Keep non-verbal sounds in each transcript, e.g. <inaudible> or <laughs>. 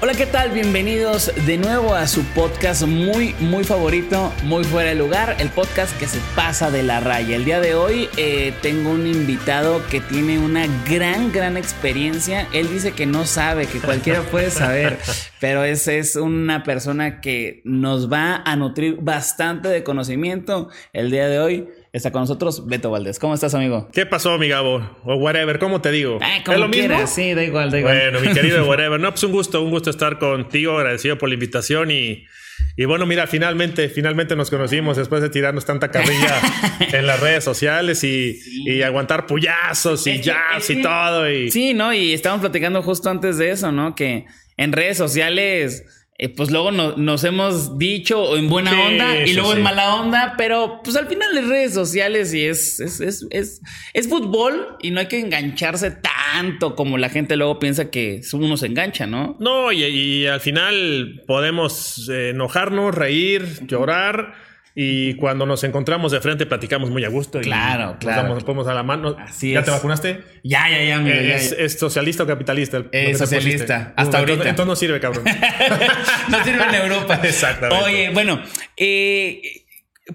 Hola, ¿qué tal? Bienvenidos de nuevo a su podcast muy, muy favorito, muy fuera de lugar, el podcast que se pasa de la raya. El día de hoy eh, tengo un invitado que tiene una gran, gran experiencia. Él dice que no sabe, que cualquiera puede saber, <laughs> pero es, es una persona que nos va a nutrir bastante de conocimiento el día de hoy. Está con nosotros Beto Valdés. ¿Cómo estás, amigo? ¿Qué pasó, mi Gabo? O whatever, ¿cómo te digo? Ah, como ¿Es lo quieras. mismo? Sí, da igual, da igual. Bueno, mi querido <laughs> whatever. No, pues un gusto, un gusto estar contigo. Agradecido por la invitación y, y bueno, mira, finalmente, finalmente nos conocimos después de tirarnos tanta carrilla <laughs> en las redes sociales y, y aguantar puyazos y jazz y todo. Y, Sí, ¿no? Y estábamos platicando justo antes de eso, ¿no? Que en redes sociales, eh, pues luego no- nos hemos dicho o en buena Sí, onda y sí, luego en mala onda, pero pues al final en redes sociales y es, es, es, es, es fútbol y no hay que engancharse tanto como la gente luego piensa que uno se engancha, ¿no? No, y, y al final podemos eh, enojarnos, reír, llorar. Y cuando nos encontramos de frente platicamos muy a gusto. y Claro, nos claro. nos ponemos a la mano. Así ¿Ya es. te vacunaste? Ya, ya, ya, amigo, ya, ¿Es, ya. es socialista o capitalista? te socialista, hasta ahorita. Entonces no sirve, cabrón. <laughs> no sirve en Europa. <laughs> Exactamente. Oye, bueno, eh,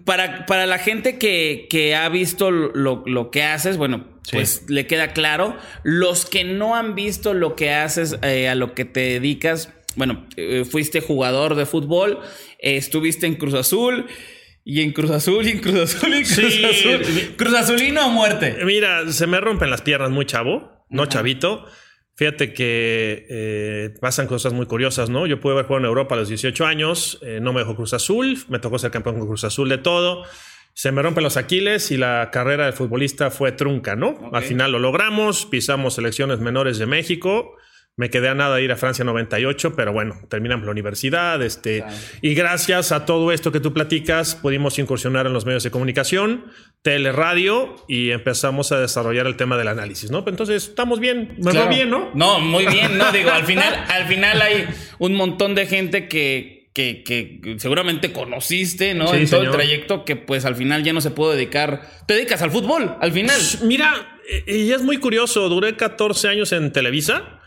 para, para la gente que, que ha visto lo, lo que haces, bueno, Sí. pues le queda claro. Los que no han visto lo que haces, eh, a lo que te dedicas, bueno, eh, fuiste jugador de fútbol, eh, estuviste en Cruz Azul. Y en Cruz Azul, y en Cruz Azul, y en Cruz Sí. Azul. Cruz Azulino o muerte. Mira, se me rompen las piernas muy chavo, no chavito. Fíjate que eh, pasan cosas muy curiosas, ¿no? Yo pude haber jugado en Europa a los 18 años, eh, no me dejó Cruz Azul, me tocó ser campeón con Cruz Azul de todo. Se me rompen los Aquiles y la carrera de futbolista fue trunca, ¿no? Al final lo logramos, pisamos selecciones menores de México. Me quedé a nada de ir a Francia 98, pero bueno, terminamos la universidad. Este, Claro. Y gracias a todo esto que tú platicas, pudimos incursionar en los medios de comunicación, tele, radio y empezamos a desarrollar el tema del análisis, ¿no? Entonces, estamos bien, me Claro. va bien, ¿no? No, muy bien, no, digo, al final, <laughs> al final hay un montón de gente que, que, que seguramente conociste, ¿no? Sí, en todo el trayecto que pues al final ya no se puede dedicar. Te dedicas al fútbol, al final. Mira, eh, y es muy curioso, duré 14 años en Televisa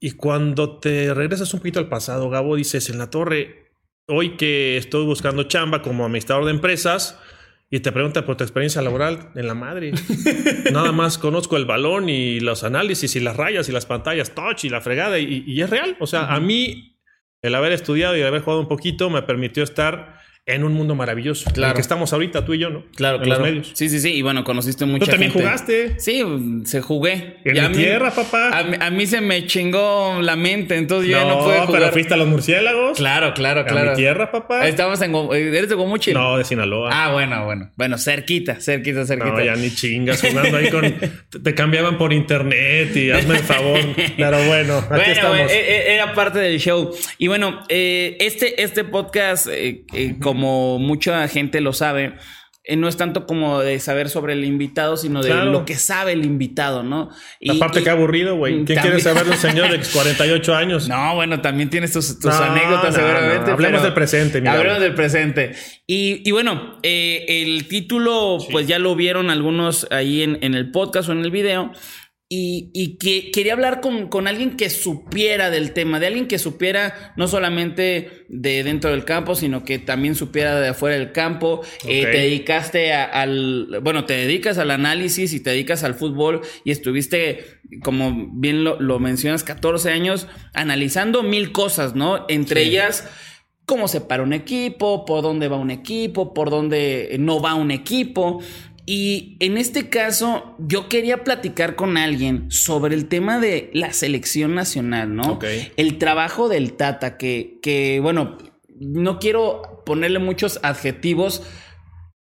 Y cuando te regresas un poquito al pasado, Gabo, dices, en la torre, hoy que estoy buscando chamba como administrador de empresas, y te pregunta por tu experiencia laboral en la madre. <laughs> Nada más conozco el balón y los análisis y las rayas y las pantallas touch y la fregada y, y es real. O sea, a mí el haber estudiado y el haber jugado un poquito me permitió estar en un mundo maravilloso. en el Claro. que estamos ahorita tú y yo, ¿no? Claro, en claro. los medios. Sí, sí, sí. Y bueno, conociste mucha Tú también gente. jugaste. Sí, se jugué. En Y a mi mí- tierra, papá. A, mí- a mí se me chingó la mente, entonces yo ya no no, pude jugar. pero fuiste a los murciélagos. Claro, claro, claro. mi tierra, papá. Estábamos en... Gom- ¿Eres de Gomuchil? No, de Sinaloa. Ah, bueno, bueno. Bueno, cerquita, cerquita, cerquita. No, ya ni chingas jugando ahí con. <laughs> te- cambiaban por internet y hazme el favor. Pero bueno, aquí Bueno, estamos. eh, eh, era parte del show. Y bueno, eh, este, este podcast, eh, eh, como mucha gente lo sabe, eh, no es tanto como de saber sobre el invitado, sino de Claro. lo que sabe el invitado, ¿no? Y- Aparte, qué aburrido, güey. ¿Quién También- quiere saber de un señor de 48 años? No, bueno, también tienes tus, tus No, anécdotas, no, seguramente. no. Hablemos del presente, mira. Hablemos del presente. Y, y bueno, eh, el título, pues ya lo vieron algunos ahí en, en el podcast o en el video. Y, que quería hablar con, alguien que supiera del tema, de alguien que supiera no solamente de dentro del campo, sino que también supiera de afuera del campo. Eh, te dedicaste al, bueno, te dedicas al análisis y te dedicas al fútbol y estuviste, como bien lo, lo mencionas, 14 años analizando mil cosas, ¿no? Entre ellas cómo se para un equipo, por dónde va un equipo, por dónde no va un equipo. Y en este caso, yo quería platicar con alguien sobre el tema de la selección nacional, ¿no? El trabajo del Tata, que, que, bueno, no quiero ponerle muchos adjetivos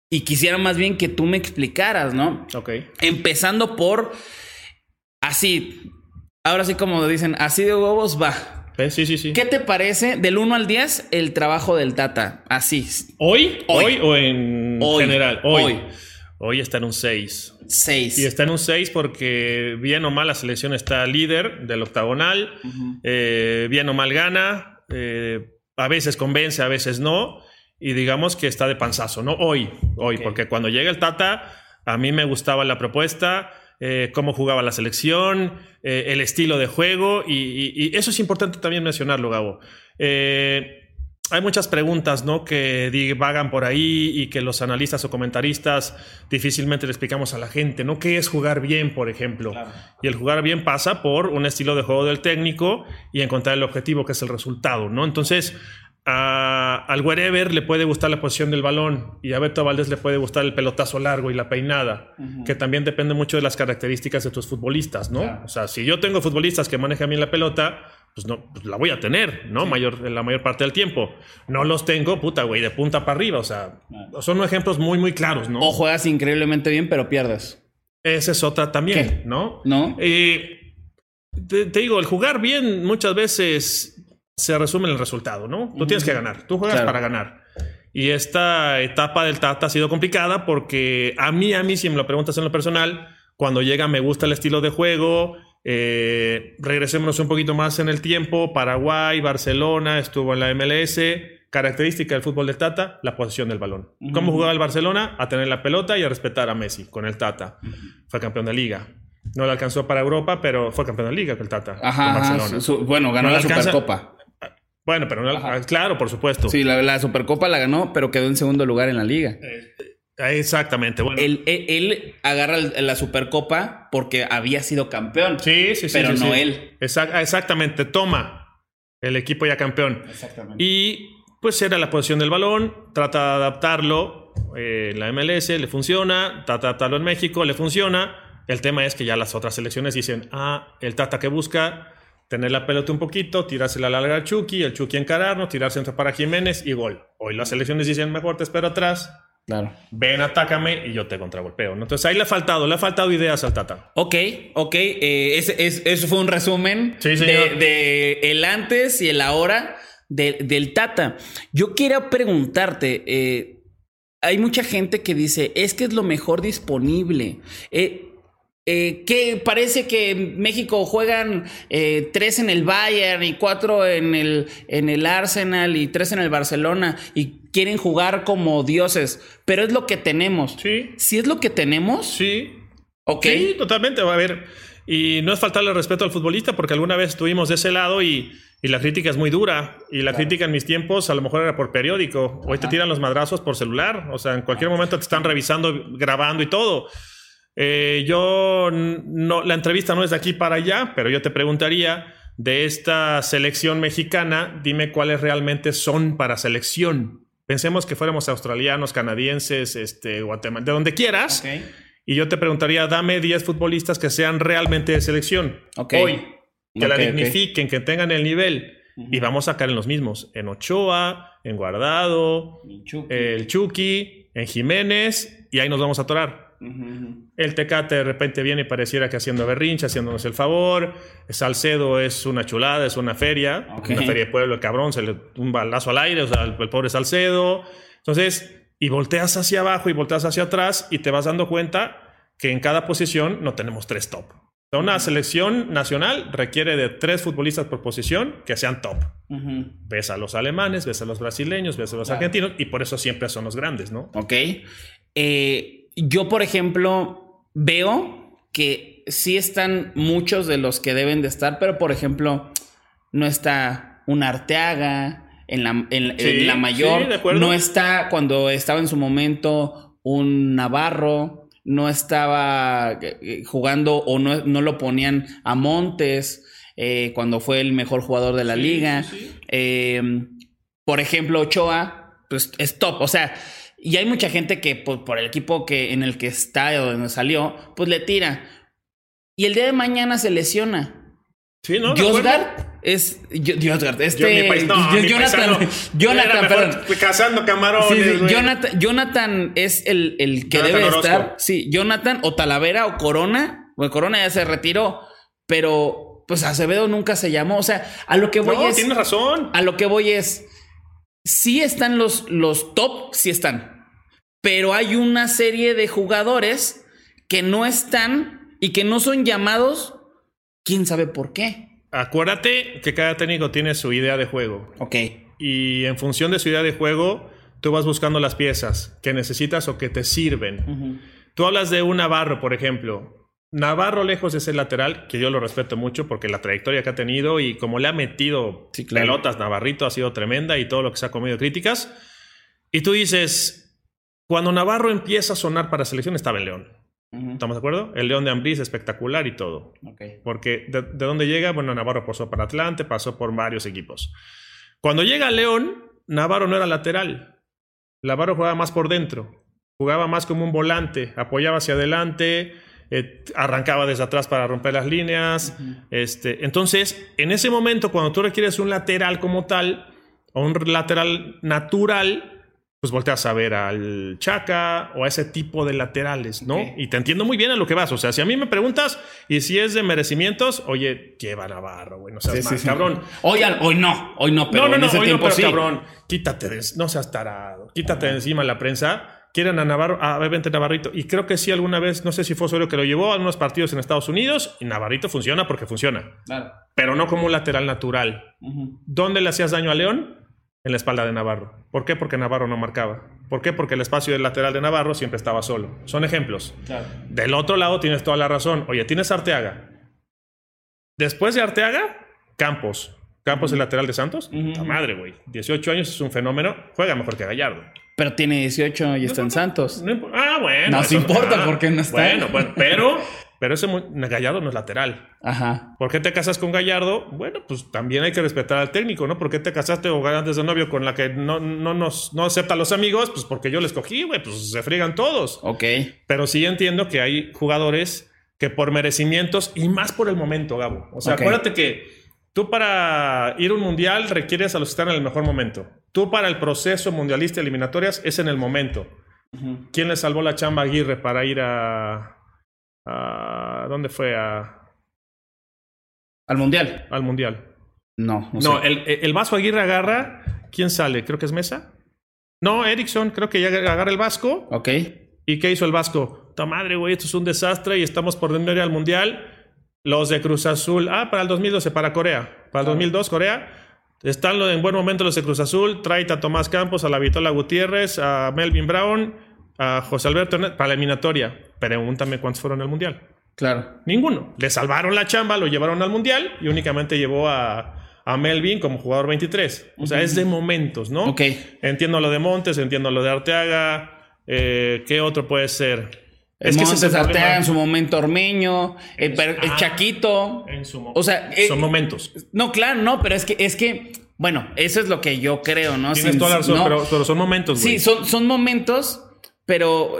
y quisiera más bien que tú me explicaras, ¿no? Ok. Empezando por así, ahora sí como dicen, así de huevos va. Eh, sí, sí, sí. ¿Qué te parece del 1 al 10 el trabajo del Tata? Así. ¿Hoy? ¿Hoy, o en general? hoy. Hoy está en un 6. 6. Y está en un 6 porque bien o mal la selección está líder del octagonal. Eh, bien o mal gana. Eh, a veces convence, a veces no. Y digamos que está de panzazo, ¿no? Hoy, hoy, porque cuando llega el Tata, a mí me gustaba la propuesta. Eh, cómo jugaba la selección, el estilo de juego, y, y, eso es importante también mencionarlo, Gabo. Eh, hay muchas preguntas ¿no? que divagan por ahí y que los analistas o comentaristas difícilmente le explicamos a la gente, ¿no? ¿Qué es jugar bien, por ejemplo? Y el jugar bien pasa por un estilo de juego del técnico y encontrar el objetivo, que es el resultado, ¿no? Entonces, a, al wherever le puede gustar la posición del balón y a Beto Valdés le puede gustar el pelotazo largo y la peinada, que también depende mucho de las características de tus futbolistas, ¿no? O sea, si yo tengo futbolistas que manejan bien la pelota, pues no, pues la voy a tener, ¿no? Mayor, la mayor parte del tiempo. No los tengo, puta, güey, de punta para arriba. O sea, son ejemplos muy, muy claros, ¿no? O juegas increíblemente bien, pero pierdes. Esa es otra también, ¿no? No. Eh, te, digo, el jugar bien muchas veces se resume en el resultado, ¿no? Tú tienes que ganar, tú juegas para ganar. Y esta etapa del Tata ha sido complicada porque a mí, a mí, si me lo preguntas en lo personal, cuando llega me gusta el estilo de juego, eh, regresémonos un poquito más en el tiempo. Paraguay, Barcelona, estuvo en la MLS. Característica del fútbol de Tata, la posición del balón. ¿Cómo jugaba el Barcelona? A tener la pelota y a respetar a Messi con el Tata. Fue campeón de liga. No le alcanzó para Europa, pero fue campeón de liga con el Tata. Ajá, bueno, ganó la Supercopa. Bueno, pero no, claro, por supuesto. Sí, la, Supercopa la ganó, pero quedó en segundo lugar en la liga. Eh, Exactamente. Bueno. Él, agarra la Supercopa porque había sido campeón. Sí, sí, sí. Pero no él. exactamente. Toma el equipo ya campeón. Exactamente. Y pues era la posición del balón, trata de adaptarlo. Eh, la MLS le funciona, trata de adaptarlo en México, le funciona. El tema es que ya las otras selecciones dicen, ah, el Tata que busca tener la pelota un poquito, tirársela la larga al Chucky, el Chucky encararnos, tirarse entre para Jiménez y gol. Hoy las selecciones dicen, mejor te espero atrás, Claro. Ven, atácame y yo te contragolpeo. Entonces ahí le ha faltado, le ha faltado ideas al Tata. Ok, ok. Eh, eso fue un resumen de, el antes y el ahora del Tata. Yo quiero preguntarte. Eh, hay mucha gente que dice, es que es lo mejor disponible. Eh, eh, que parece que México juegan eh, tres en el Bayern y cuatro en el, en el Arsenal y tres en el Barcelona y quieren jugar como dioses, pero es lo que tenemos. Sí. ¿Sí es lo que tenemos? Sí. Ok. Sí, totalmente. Va a ver. Y no es faltarle respeto al futbolista porque alguna vez estuvimos de ese lado y, la crítica es muy dura. Y la crítica en mis tiempos a lo mejor era por periódico. Hoy te tiran los madrazos por celular. O sea, en cualquier momento te están revisando, grabando y todo. Eh, yo no, la entrevista no es de aquí para allá, pero yo te preguntaría de esta selección mexicana, dime cuáles realmente son para selección. Pensemos que fuéramos australianos, canadienses, este, Guatemala, de donde quieras. Y yo te preguntaría, dame 10 futbolistas que sean realmente de selección. Hoy. Que la dignifiquen, que tengan el nivel. Y vamos a sacar en los mismos. En Ochoa, en Guardado, el Chucky, en Jiménez. Y ahí nos vamos a atorar. El Tecate de repente viene y pareciera que haciendo berrinche, haciéndonos el favor. Salcedo es una chulada, es una feria. Una feria de pueblo, el cabrón, se le un balazo al aire, o sea, el, pobre Salcedo. Entonces, y volteas hacia abajo y volteas hacia atrás y te vas dando cuenta que en cada posición no tenemos tres top. Una selección nacional requiere de tres futbolistas por posición que sean top. Ves a los alemanes, ves a los brasileños, ves a los argentinos y por eso siempre son los grandes, ¿no? Ok. Eh, yo, por ejemplo, veo que sí, están muchos de los que deben de estar, pero por ejemplo, no está un Arteaga en la, en, Sí, la mayor, sí, no está cuando estaba en su momento un Navarro, no estaba eh, eh, jugando o no, no lo ponían a Montes eh, cuando fue el mejor jugador de la Sí, liga. Eh, por ejemplo, Ochoa, pues es top. O sea, y hay mucha gente que pues, por el equipo que, en el que está o donde salió, pues le tira. Y el día de mañana se lesiona. Sí, ¿no? Josgard es. Josgard, este. País- no, Jonathan. paisano. Jonathan, <laughs> perdón. Cazando camarones. sí. Jonathan, Jonathan es el, el que Jonathan debe Orozco. estar. Sí, Jonathan o Talavera o Corona. Bueno, Corona ya se retiró, pero pues Acevedo nunca se llamó. O sea, a lo que voy No, es. tienes razón. A lo que voy es. Sí están los, los top, sí están. Pero hay una serie de jugadores que no están y que no son llamados. ¿Quién sabe por qué? Acuérdate que cada técnico tiene su idea de juego. Ok. Y en función de su idea de juego, tú vas buscando las piezas que necesitas o que te sirven. Tú hablas de un Navarro, por ejemplo. Navarro, lejos de ser lateral, que yo lo respeto mucho porque la trayectoria que ha tenido y como le ha metido Sí, claro. pelotas Navarrito ha sido tremenda y todo lo que se ha comido críticas. Y tú dices, cuando Navarro empieza a sonar para selección estaba en León. ¿Estamos de acuerdo? El León de Ambriz espectacular y todo. Porque de, de dónde llega, bueno, Navarro pasó por Atlante, pasó por varios equipos. Cuando llega a León, Navarro no era lateral. Navarro jugaba más por dentro. Jugaba más como un volante, apoyaba hacia adelante, eh, arrancaba desde atrás para romper las líneas. este, entonces, en ese momento, cuando tú requieres un lateral como tal, o un lateral natural, pues volteas a ver al Chaca o a ese tipo de laterales, ¿no? Y te entiendo muy bien a lo que vas. O sea, si a mí me preguntas y si es de merecimientos, oye, lleva Navarro, güey, no seas Sí, sí, mal, sí. cabrón. Hoy, al- hoy no, hoy no, pero no, no, en no, hoy no, tiempo pero sí. cabrón, quítate de, no seas tarado, quítate de encima la prensa. Quieren a Navarro, a ver, vente Navarrito. Y creo que sí, alguna vez, no sé si fue Osorio que lo llevó a algunos partidos en Estados Unidos, y Navarrito funciona porque funciona, Claro. pero no como un lateral natural. ¿Dónde le hacías daño a León? En la espalda de Navarro. ¿Por qué? Porque Navarro no marcaba. ¿Por qué? Porque el espacio del lateral de Navarro siempre estaba solo. Son ejemplos. Claro. Del otro lado tienes toda la razón. Oye, tienes Arteaga. Después de Arteaga, Campos. Campos, el lateral de Santos. Madre, güey. 18 años es un fenómeno. Juega mejor que Gallardo. Pero tiene 18 y está en Santos. No ah, bueno. Nos eso- importa ah, porque no está. Bueno, bueno, pero, pero ese Gallardo no es lateral. Ajá. ¿Por qué te casas con Gallardo? Bueno, pues también hay que respetar al técnico, ¿no? ¿Por qué te casaste o antes de novio con la que no, no, nos, no acepta a los amigos? Pues porque yo les cogí, güey, pues se friegan todos. Ok. Pero sí entiendo que hay jugadores que por merecimientos y más por el momento, Gabo. O sea, acuérdate que tú para ir a un mundial requieres a los que están en el mejor momento. Tú para el proceso mundialista eliminatorias es en el momento. ¿Quién le salvó la chamba a Aguirre para ir a... a ¿Dónde fue? A, ¿Al mundial? al mundial. No, no, No, sé. el, el Vasco Aguirre agarra. ¿Quién sale? Creo que es Mesa. No, Erickson, creo que ya agarra el Vasco. Ok. ¿Y qué hizo el Vasco? Ta madre, güey, esto es un desastre y estamos por dentro ir al mundial. Los de Cruz Azul. Ah, para el 2012, para Corea. Para el 2002, Corea. Están en buen momento los de Cruz Azul. Trae a Tomás Campos, a la Vitola Gutiérrez, a Melvin Brown, a José Alberto para la eliminatoria. Pregúntame cuántos fueron al mundial. Claro. Ninguno. Le salvaron la chamba, lo llevaron al mundial y únicamente llevó a, a Melvin como jugador 23. O sea, es de momentos, ¿no? Ok. Entiendo lo de Montes, entiendo lo de Arteaga. Eh, ¿Qué otro puede ser? Es que ese Montes el problema. Arteaga en su momento Ormeño, el, el Ah. Chaquito. En su mo- O sea, eh, son momentos. No, claro, no, pero es que, es que, bueno, eso es lo que yo creo, ¿no? Tienes Sin- toda la razón, no. pero, pero son momentos, güey. Sí, son, son momentos, pero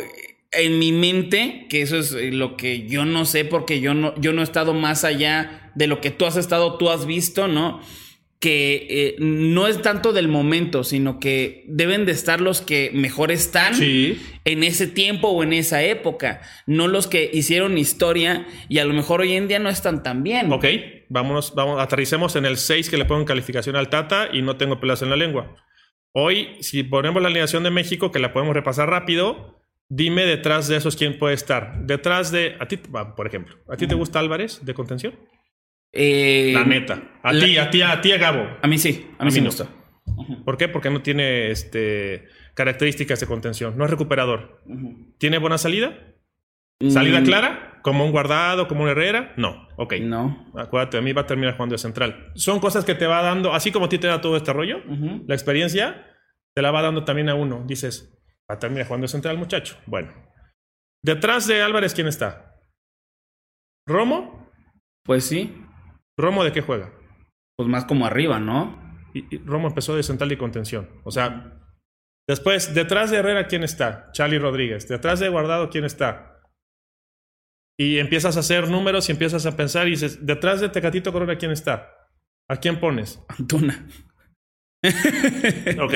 en mi mente, que eso es eh, lo que yo no sé, porque yo no, yo no he estado más allá de lo que tú has estado, tú has visto, ¿no? Que eh, no es tanto del momento, sino que deben de estar los que mejor están Sí. en ese tiempo o en esa época, no los que hicieron historia y a lo mejor hoy en día no están tan bien. Ok, vámonos, vamos, aterricemos en el 6 que le pongo en calificación al Tata y no tengo pelas en la lengua. Hoy, si ponemos la alineación de México, que la podemos repasar rápido, dime detrás de esos quién puede estar. Detrás de, a ti, por ejemplo, ¿a ti te gusta Álvarez de contención? Eh, La neta. A ti, a ti, a ti, a Gabo. A mí sí, a mí, A sí mí me no. gusta. ¿Por qué? Porque no tiene este, características de contención. No es recuperador. ¿Tiene buena salida? ¿Salida Mm, clara? ¿Como un guardado, como un Herrera? No, ok. No. Acuérdate, a mí va a terminar jugando de central. Son cosas que te va dando, así como a ti te da todo este rollo, la experiencia te la va dando también a uno. Dices, va a terminar jugando central, muchacho. Bueno. Detrás de Álvarez, ¿quién está? ¿Romo? Pues sí. ¿Romo de qué juega? Pues más como arriba, ¿no? Y, y Romo empezó de central y contención. O sea, después, detrás de Herrera, ¿quién está? Charlie Rodríguez. Detrás de Guardado, ¿quién está? Y empiezas a hacer números y empiezas a pensar y dices, detrás de Tecatito Corona, ¿quién está? ¿A quién pones? Antuna. Ok.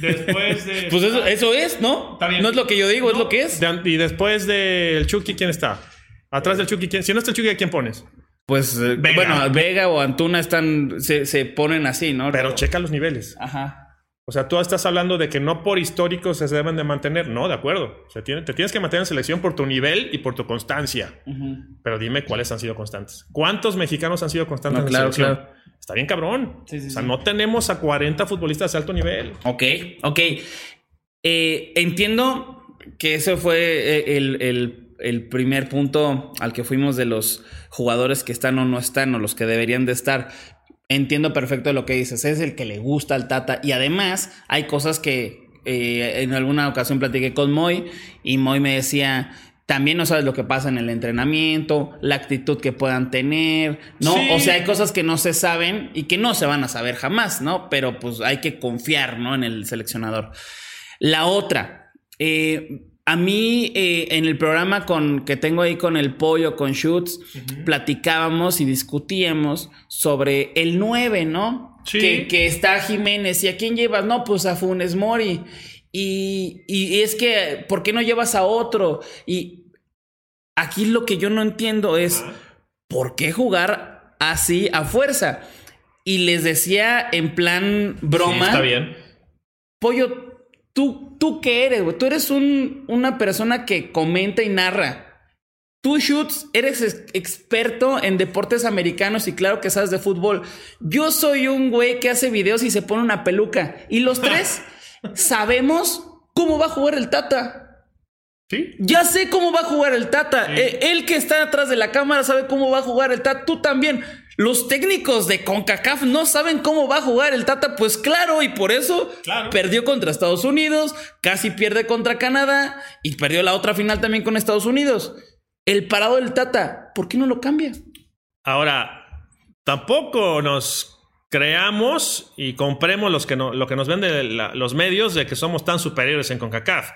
Después de... <laughs> Pues eso, eso es, ¿no? Está bien. No es lo que yo digo, es lo que es. De- y después del Chucky, ¿quién está? Atrás del Chucky, ¿quién? Si no está el Chucky, ¿a quién pones? Pues eh, Vega. bueno, Vega o Antuna están, se, se ponen así, ¿no? Pero checa los niveles. Ajá. O sea, tú estás hablando de que no por históricos se deben de mantener. No, de acuerdo. O sea, te tienes que mantener en selección por tu nivel y por tu constancia. Pero dime cuáles han sido constantes. ¿Cuántos mexicanos han sido constantes No, en claro, la selección? claro. Está bien cabrón. Sí, sí, o sea, sí. no tenemos a 40 futbolistas de alto nivel. Ok, ok. Eh, entiendo que ese fue eh, el, el- el primer punto al que fuimos de los jugadores que están o no están o los que deberían de estar. Entiendo perfecto lo que dices. Es el que le gusta al Tata. Y además hay cosas que eh, en alguna ocasión platiqué con Moy y Moy me decía... También no sabes lo que pasa en el entrenamiento, la actitud que puedan tener, ¿no? Sí. O sea, hay cosas que no se saben y que no se van a saber jamás, ¿no? Pero pues hay que confiar, ¿no? En el seleccionador. La otra, eh, a mí eh, en el programa con, que tengo ahí con el pollo, con Shoots, platicábamos y discutíamos sobre el 9, ¿no? Sí. Que, que está Jiménez. ¿Y a quién llevas? No, pues a Funes Mori. Y, y es que, ¿por qué no llevas a otro? Y aquí lo que yo no entiendo es, ¿por qué jugar así a fuerza? Y les decía en plan broma. Sí, está bien. Pollo, ¿tú, tú qué eres, güey? Tú eres un- una persona que comenta y narra. Tú, Shoots, eres ex- experto en deportes americanos y claro que sabes de fútbol. Yo soy un güey que hace videos y se pone una peluca. Y los <laughs> tres sabemos cómo va a jugar el Tata. Sí. Ya sé cómo va a jugar el Tata. Eh, Él que está atrás de la cámara sabe cómo va a jugar el Tata. Tú también. Los técnicos de CONCACAF no saben cómo va a jugar el Tata. Pues claro, y por eso Claro. perdió contra Estados Unidos, casi pierde contra Canadá y perdió la otra final también con Estados Unidos. El parado del Tata, ¿por qué no lo cambia? Ahora, tampoco nos creamos y compremos los que no, lo que nos venden la- los medios de que somos tan superiores en CONCACAF.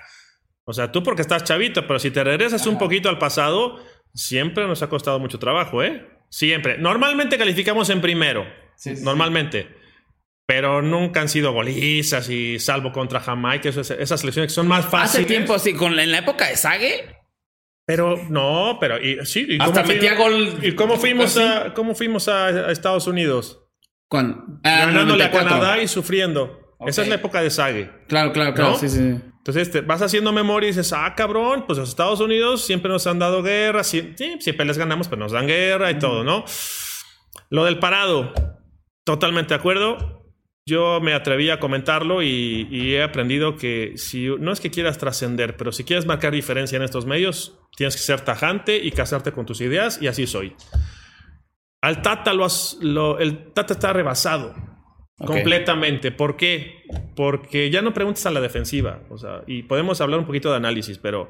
O sea, tú porque estás chavito, pero si te regresas un poquito al pasado, siempre nos ha costado mucho trabajo, ¿eh? Siempre. Normalmente calificamos en primero. Sí, sí, normalmente. Pero nunca han sido golizas y salvo contra Jamaica, eso es- esas selecciones que son más fáciles. Hace tiempo así, con la- en la época de Sague, Pero no, pero y, sí, ¿y Hasta cómo metía fuimos- gol- ¿Y cómo fuimos a cómo fuimos a, a Estados Unidos? Ah, Ganándole a 94. Canadá y sufriendo. Esa es la época de Sague. Claro, claro, claro. ¿No? Sí, sí. Entonces te vas haciendo memoria y dices, ah, cabrón, pues los Estados Unidos siempre nos han dado guerra, sí, sí, siempre les ganamos, pero nos dan guerra y todo, ¿no? Lo del parado, totalmente de acuerdo. Yo me atreví a comentarlo y, y he aprendido que si no es que quieras trascender, pero si quieres marcar diferencia en estos medios, tienes que ser tajante y casarte con tus ideas y así soy. Al Tata lo, has- lo- el Tata está rebasado completamente. ¿Por qué? Porque ya no preguntas a la defensiva. O sea, y podemos hablar un poquito de análisis, pero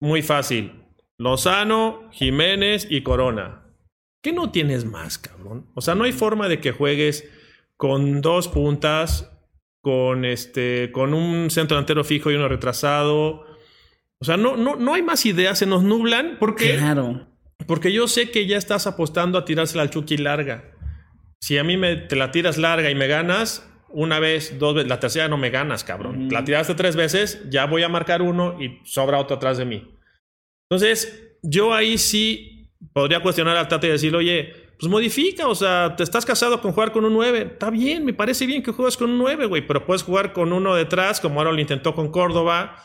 muy fácil. Lozano, Jiménez y Corona. ¿Qué no tienes más, cabrón? O sea, no hay forma de que juegues con dos puntas, con este, con un centro delantero fijo y uno retrasado. O sea, no, no, no hay más ideas, se nos nublan. ¿Por qué? Claro. Porque yo sé que ya estás apostando a tirársela al Chucky larga. Si a mí me, te la tiras larga y me ganas, una vez, dos veces, la tercera no me ganas, cabrón. La tiraste tres veces, ya voy a marcar uno y sobra otro atrás de mí. Entonces, yo ahí sí podría cuestionar al Tata y decirle, oye, pues modifica, o sea, te estás casado con jugar con un 9. Está bien, me parece bien que juegues con un 9, güey, pero puedes jugar con uno detrás, como ahora lo intentó con Córdoba,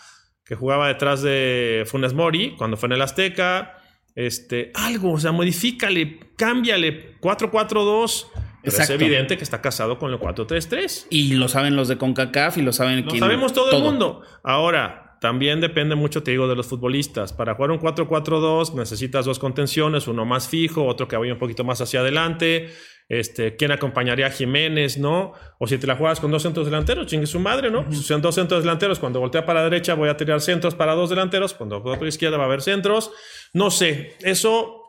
que jugaba detrás de Funes Mori cuando fue en el Azteca. Este, algo, o sea, modifícale, cámbiale, 4-4-2. Pero es Exacto. evidente que está casado con el 4-3-3. Y lo saben los de CONCACAF y lo saben Lo quién- sabemos todo, el mundo. Ahora, también depende mucho, te digo, de los futbolistas. Para jugar un 4-4-2 necesitas dos contenciones, uno más fijo, otro que vaya un poquito más hacia adelante. Este, ¿Quién acompañaría a Jiménez, no? O si te la juegas con dos centros delanteros, chingue su madre, ¿no? Si son dos centros delanteros, cuando voltea para la derecha voy a tirar centros para dos delanteros, cuando voltea para la izquierda va a haber centros. No sé, eso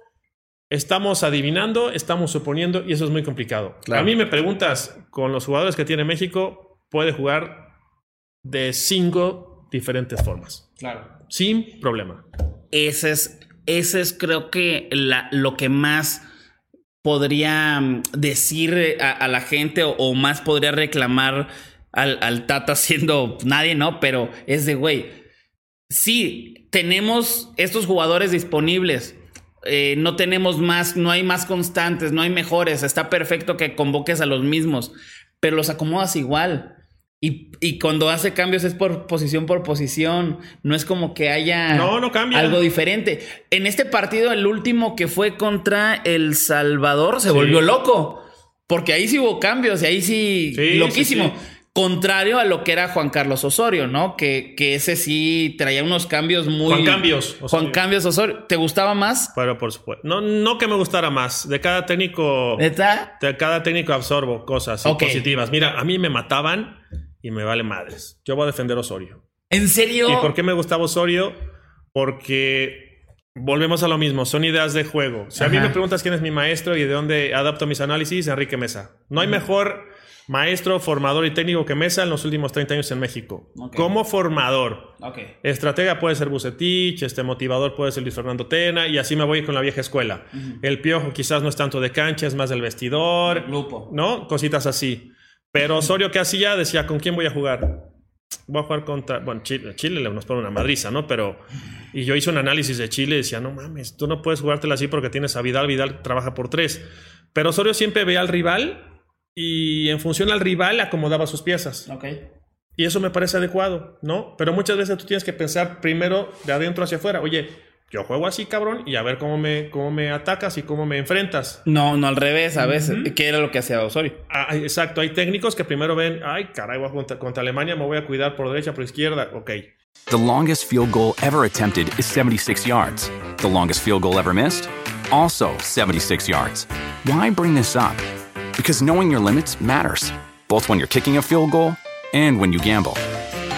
estamos adivinando, estamos suponiendo y eso es muy complicado. A mí me preguntas, con los jugadores que tiene México, puede jugar de cinco diferentes formas. Claro. Sin problema. Ese es, ese es creo que la, lo que más podría mm, decir a, la gente o, más podría reclamar al, Tata <laughs> siendo nadie, ¿no? Pero es de, güey, sí, tenemos estos jugadores disponibles. Eh, no tenemos más, no hay más constantes, no hay mejores. Está perfecto que convoques a los mismos, pero los acomodas igual. Y, cuando hace cambios es por posición por posición. No es como que haya no, no cambia. algo diferente. En este partido, el último que fue contra El Salvador, se volvió loco. Porque ahí sí hubo cambios y ahí sí, loquísimo. Contrario a lo que era Juan Carlos Osorio, ¿no? Que, que ese sí traía unos cambios muy. Juan Cambios. Juan Cambios Osorio. ¿Te gustaba más? Pero por supuesto. No, no que me gustara más. De cada técnico. ¿Está? De cada técnico absorbo cosas positivas. Mira, a mí me mataban y me vale madres. Yo voy a defender Osorio. ¿En serio? ¿Y por qué me gustaba Osorio? Porque volvemos a lo mismo, son ideas de juego. Si a mí me preguntas quién es mi maestro y de dónde adapto mis análisis, Enrique Mesa. No hay mejor maestro, formador y técnico que Mesa en los últimos 30 años en México. Como formador. Estratega puede ser Bucetich, este motivador puede ser Luis Fernando Tena, y así me voy con la vieja escuela. El piojo quizás no es tanto de cancha, es más del vestidor. Grupo. ¿No? Cositas así. Pero Osorio, ¿qué hacía? Decía, ¿con quién voy a jugar? Voy a jugar contra. Bueno, Chile, Chile nos pone una madriza, ¿no? Pero. Y yo hice un análisis de Chile y decía, no mames, tú no puedes jugártela así porque tienes a Vidal. Vidal trabaja por tres. Pero Osorio siempre veía al rival y en función al rival acomodaba sus piezas. Ok. Y eso me parece adecuado, ¿no? Pero muchas veces tú tienes que pensar primero de adentro hacia afuera. Oye, yo juego así, cabrón, y a ver cómo me, cómo me atacas y cómo me enfrentas. No, no al revés, a veces. ¿Qué era lo que hacía Osorio? Ah, exacto, hay técnicos que primero ven, ay, caray, voy contra, contra Alemania, me voy a cuidar por derecha, por izquierda, ok. The longest field goal ever attempted is 76 yards. The longest field goal ever missed? Also 76 yards. Why bring this up? Because knowing your limits matters, both when you're kicking a field goal and when you gamble.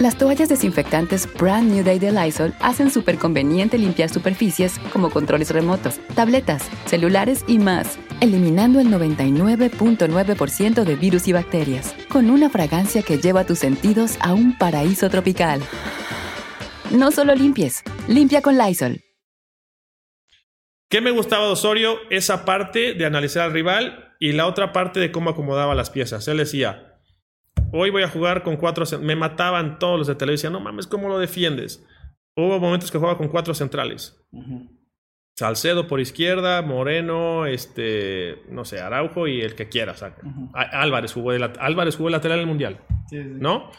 Las toallas desinfectantes Brand New Day de Lysol hacen súper conveniente limpiar superficies como controles remotos, tabletas, celulares y más, eliminando el 99.9% de virus y bacterias, con una fragancia que lleva tus sentidos a un paraíso tropical. No solo limpies, limpia con Lysol. ¿Qué me gustaba de Osorio? Esa parte de analizar al rival y la otra parte de cómo acomodaba las piezas. Él decía, Hoy voy a jugar con cuatro. Me mataban todos los de televisión. No mames, ¿cómo lo defiendes? Hubo momentos que jugaba con cuatro centrales. Salcedo por izquierda, Moreno, este, no sé, Araujo y el que quiera. Álvarez, jugó de Álvarez jugó lateral en el Mundial. ¿No?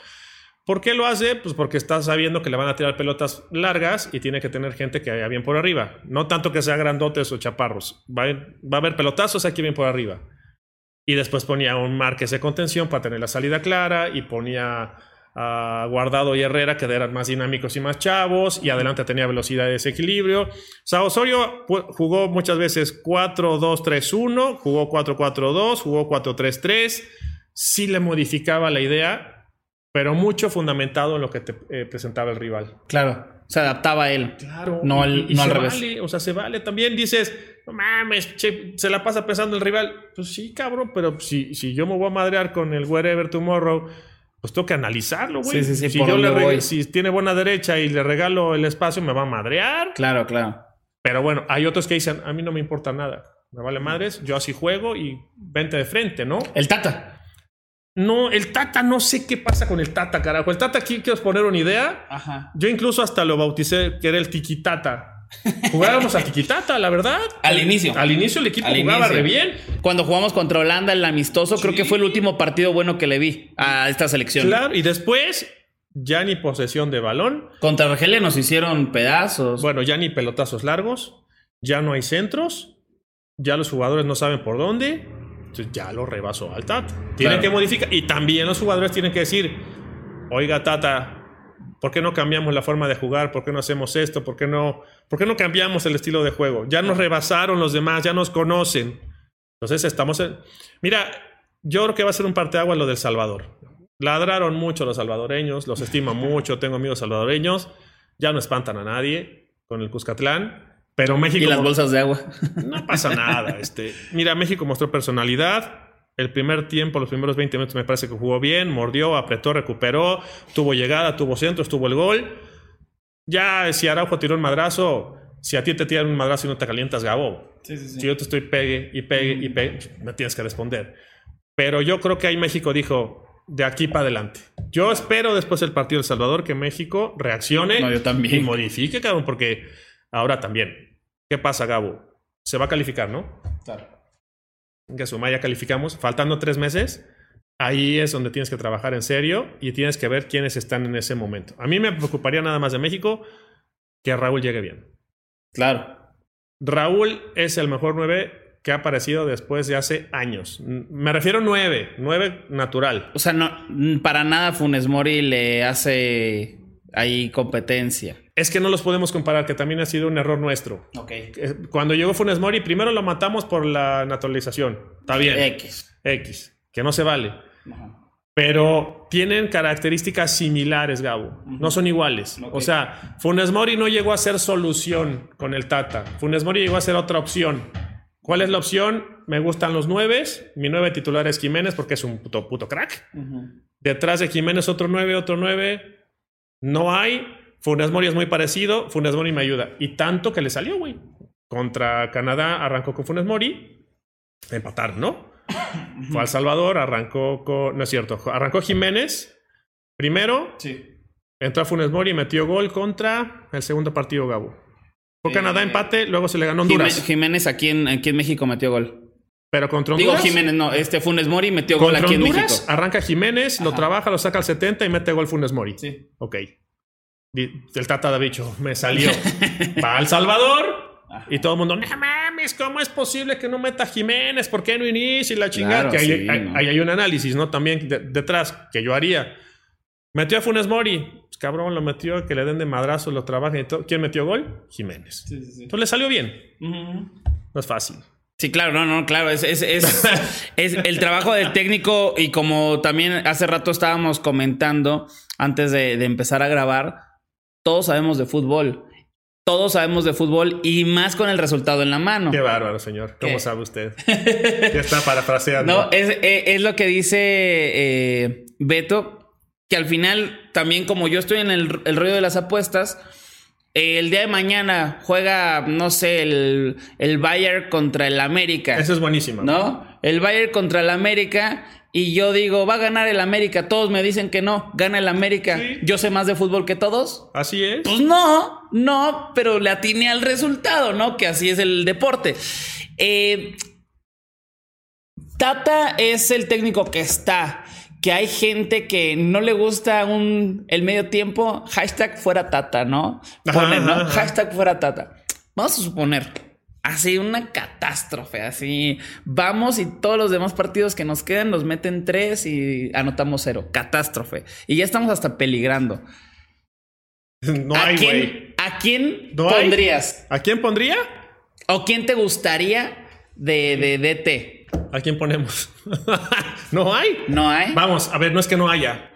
¿Por qué lo hace? Pues porque está sabiendo que le van a tirar pelotas largas y tiene que tener gente que vaya bien por arriba. No tanto que sea grandotes o chaparros. Va va a haber pelotazos aquí bien por arriba. Y después ponía un Márquez de contención para tener la salida clara y ponía a Guardado y Herrera que eran más dinámicos y más chavos y adelante tenía velocidad y desequilibrio. O sea, Osorio jugó muchas veces 4-2-3-1, jugó 4-4-2, jugó 4-3-3. Sí le modificaba la idea, pero mucho fundamentado en lo que te eh, presentaba el rival. Claro se adaptaba a él. Claro. No, al, no al revés. Vale, o sea, se vale. También dices, no mames, se la pasa pensando el rival. Pues sí, cabrón, pero si, si yo me voy a madrear con el Wherever Tomorrow, pues tengo que analizarlo, güey. Sí, sí, sí, si yo le si tiene buena derecha y le regalo el espacio, me va a madrear. Claro, claro. Pero bueno, hay otros que dicen, a mí no me importa nada. Me vale madres, yo así juego y vente de frente, ¿no? El Tata. No, el Tata, no sé qué pasa con el Tata, carajo. El Tata, aquí quiero poner una idea. Ajá. Yo incluso hasta lo bauticé que era el Tata. Jugábamos a <laughs> Tata, la verdad. Al inicio. Al inicio el equipo Al jugaba inicio. re bien. Cuando jugamos contra Holanda, el amistoso, creo que fue el último partido bueno que le vi a esta selección. Claro, y después ya ni posesión de balón. Contra Argelia nos hicieron pedazos. Bueno, ya ni pelotazos largos. Ya no hay centros. Ya los jugadores no saben por dónde. Entonces ya lo rebasó al Tata. Tienen Claro. que modificar. Y también los jugadores tienen que decir: Oiga, Tata, ¿por qué no cambiamos la forma de jugar? ¿Por qué no hacemos esto? ¿Por qué no, por qué no cambiamos el estilo de juego? Ya nos rebasaron los demás, ya nos conocen. Entonces estamos en... Mira, yo creo que va a ser un parteaguas lo del Salvador. Ladraron mucho los salvadoreños, los <laughs> estiman mucho, tengo amigos salvadoreños, ya no espantan a nadie con el Cuscatlán, pero México... y las bolsas de agua. No pasa nada. <laughs> Este, mira, México mostró personalidad. El primer tiempo, los primeros 20 minutos me parece que jugó bien, mordió, apretó, recuperó, tuvo llegada, tuvo centros, tuvo el gol. Ya si Araujo tiró un madrazo, si a ti te tiran un madrazo y no te calientas, Gabo. Si yo te estoy pegue y pegue y pegue, me tienes que responder. Pero yo creo que ahí México dijo, de aquí para adelante. Yo espero después del partido de El Salvador que México reaccione No, yo también. y modifique, cabrón, porque ahora también. ¿Qué pasa, Gabo? Se va a calificar, ¿no? Que suma ya calificamos. Faltando tres meses, ahí es donde tienes que trabajar en serio y tienes que ver quiénes están en ese momento. A mí me preocuparía nada más de México que Raúl llegue bien. Claro. Raúl es el mejor 9 que ha aparecido después de hace años. Me refiero a 9, 9 natural. O sea, no, para nada Funes Mori le hace ahí competencia. Es que no los podemos comparar, que también ha sido un error nuestro. Ok. Eh, Cuando llegó Funes Mori, primero lo matamos por la naturalización. Está bien. X. X, que no se vale. Pero tienen características similares, Gabo. No son iguales. O sea, Funes Mori no llegó a ser solución con el Tata. Funes Mori llegó a ser otra opción. ¿Cuál es la opción? Me gustan los nueves. Mi nueve titular es Jiménez porque es un puto, puto crack. Detrás de Jiménez otro nueve, otro nueve. No hay. Funes Mori es muy parecido. Funes Mori me ayuda. Y tanto que le salió, güey. Contra Canadá arrancó con Funes Mori. Empatar, ¿no? Fue al Salvador, arrancó con. No es cierto. Arrancó Jiménez. Primero, Sí. entró a Funes Mori y metió gol contra el segundo partido, Gabo. Fue Eh, Canadá empate, luego se le ganó Honduras. Jiménez aquí en, aquí en México metió gol. Pero contra Digo Honduras. Jiménez, no, este Funes Mori metió gol aquí en Honduras, México. arranca Jiménez, lo trabaja, lo saca al 70 y mete gol Funes Mori. Sí. Ok. El Tata ha dicho, me salió. Va al Salvador. Ajá. Y todo el mundo, no mames, ¿cómo es posible que no meta Jiménez? ¿Por qué no inicia? Y la chingada. Claro, que ahí, sí, ahí- ¿no? ahí hay un análisis, ¿no? También de- detrás, que yo haría. Metió a Funes Mori. Pues, cabrón, lo metió, que le den de madrazo, lo trabajen y todo. ¿Quién metió gol? Jiménez. Sí, sí, sí. Entonces le salió bien. Ujú. No es fácil. Sí, claro, no, no, claro, es, es, es, <laughs> es el trabajo del técnico y como también hace rato estábamos comentando antes de, de empezar a grabar, todos sabemos de fútbol, todos sabemos de fútbol y más con el resultado en la mano. Qué bárbaro, señor. ¿Cómo ¿Qué? sabe usted? <laughs> ya está parafraseando. No, es, es- es lo que dice eh, Beto, que al final también como yo estoy en el, el rollo de las apuestas, eh, el día de mañana juega, no sé, el, el Bayern contra el América. Eso es buenísimo. ¿No? El Bayern contra el América. Y yo digo, va a ganar el América. Todos me dicen que no, gana el América. Sí. Yo sé más de fútbol que todos. Así es. Pues no, no, pero le atiné al resultado, ¿no? Que así es el deporte. Eh, Tata es el técnico que está. Que hay gente que no le gusta un, el medio tiempo. Hashtag fuera Tata, ¿no? Ponen, ¿no? Hashtag fuera Tata. Vamos a suponer. Así una catástrofe, así vamos y todos los demás partidos que nos quedan nos meten tres y anotamos cero. Catástrofe. Y ya estamos hasta peligrando. No ¿A hay, quién, güey. ¿A quién ¿No hay? pondrías? ¿A quién pondría? ¿O quién te gustaría de, de DT? ¿A quién ponemos? <laughs> no hay. ¿No hay? Vamos, a ver, no es que no haya.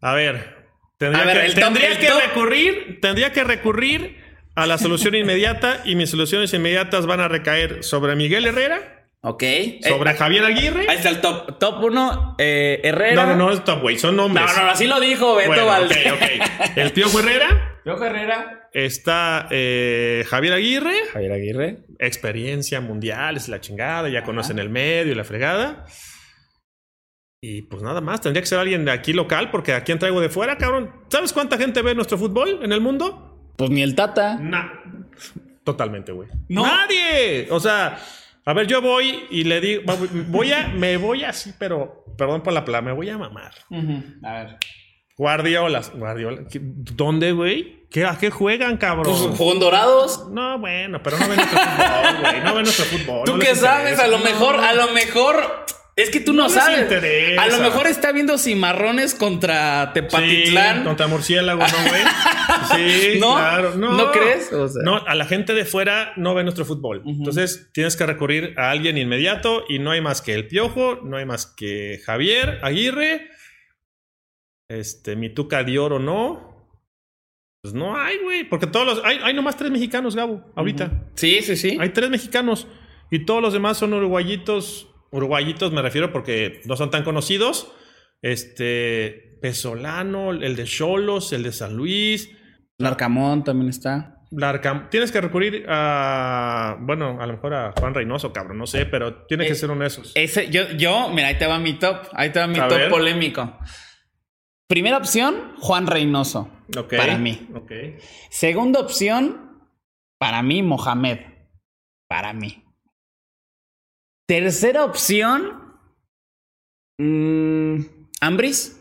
A ver, tendría, A ver, que, el top- tendría el que top. recurrir, tendría que recurrir a la solución inmediata y mis soluciones inmediatas van a recaer sobre Miguel Herrera, Ok. sobre Eh, Javier Aguirre. ahí está el top. Top 1, Herrera. no, no, no, es top, güey, son No, nombres. no, así lo dijo Beto Bueno, Valdés. ok, ok. El tío Herrera, Yo Herrera. está eh, Javier Aguirre, Javier Aguirre. experiencia mundial, es la chingada, ya conocen el medio y la fregada. Y pues nada más, tendría que ser alguien de aquí local, porque a quién traigo de fuera, cabrón. ¿Sabes cuánta gente ve nuestro fútbol en el mundo? Pues ni el Tata. Nah. Totalmente, güey. ¿No? Nadie. O sea, a ver, yo voy y le digo, voy a, me voy así, pero, perdón por la palabra, me voy a mamar. A ver. Guardiola, Guardiola. ¿qué- ¿Dónde, güey? ¿Qué, ¿A qué juegan, cabrón? Pues jugó en Dorados. No, bueno, pero no ven nuestro fútbol, güey. No ven nuestro fútbol. ¿Tú no qué sabes? interesa. A lo No. mejor, a lo mejor. Es que tú no, sabes. A lo mejor está viendo cimarrones contra Tepatitlán. Sí, contra murciélago, ¿no, güey? <laughs> Sí, ¿No? claro. No, ¿No crees? O sea. No, a la gente de fuera no ve nuestro fútbol. Entonces tienes que recurrir a alguien inmediato y no hay más que el Piojo, no hay más que Javier Aguirre, este, mi Tuca de Oro no. Pues no hay, güey, porque todos los... Hay, hay nomás tres mexicanos, Gabo, ahorita. Sí, sí, sí. Hay tres mexicanos y todos los demás son uruguayitos. Uruguayitos me refiero porque no son tan conocidos. Este Pesolano, el de Cholos, el de San Luis. Larcamón también está. Larcam- Tienes que recurrir a, bueno, a lo mejor a Juan Reynoso, cabrón, no sé, pero tiene que Eh, ser uno de esos. Ese, yo, yo, mira, ahí te va mi top. Ahí te va mi A top ver. polémico. Primera opción, Juan Reynoso. Para mí. Ok. Segunda opción, para mí, Mohamed. Para mí. Tercera opción, mm, Ambris.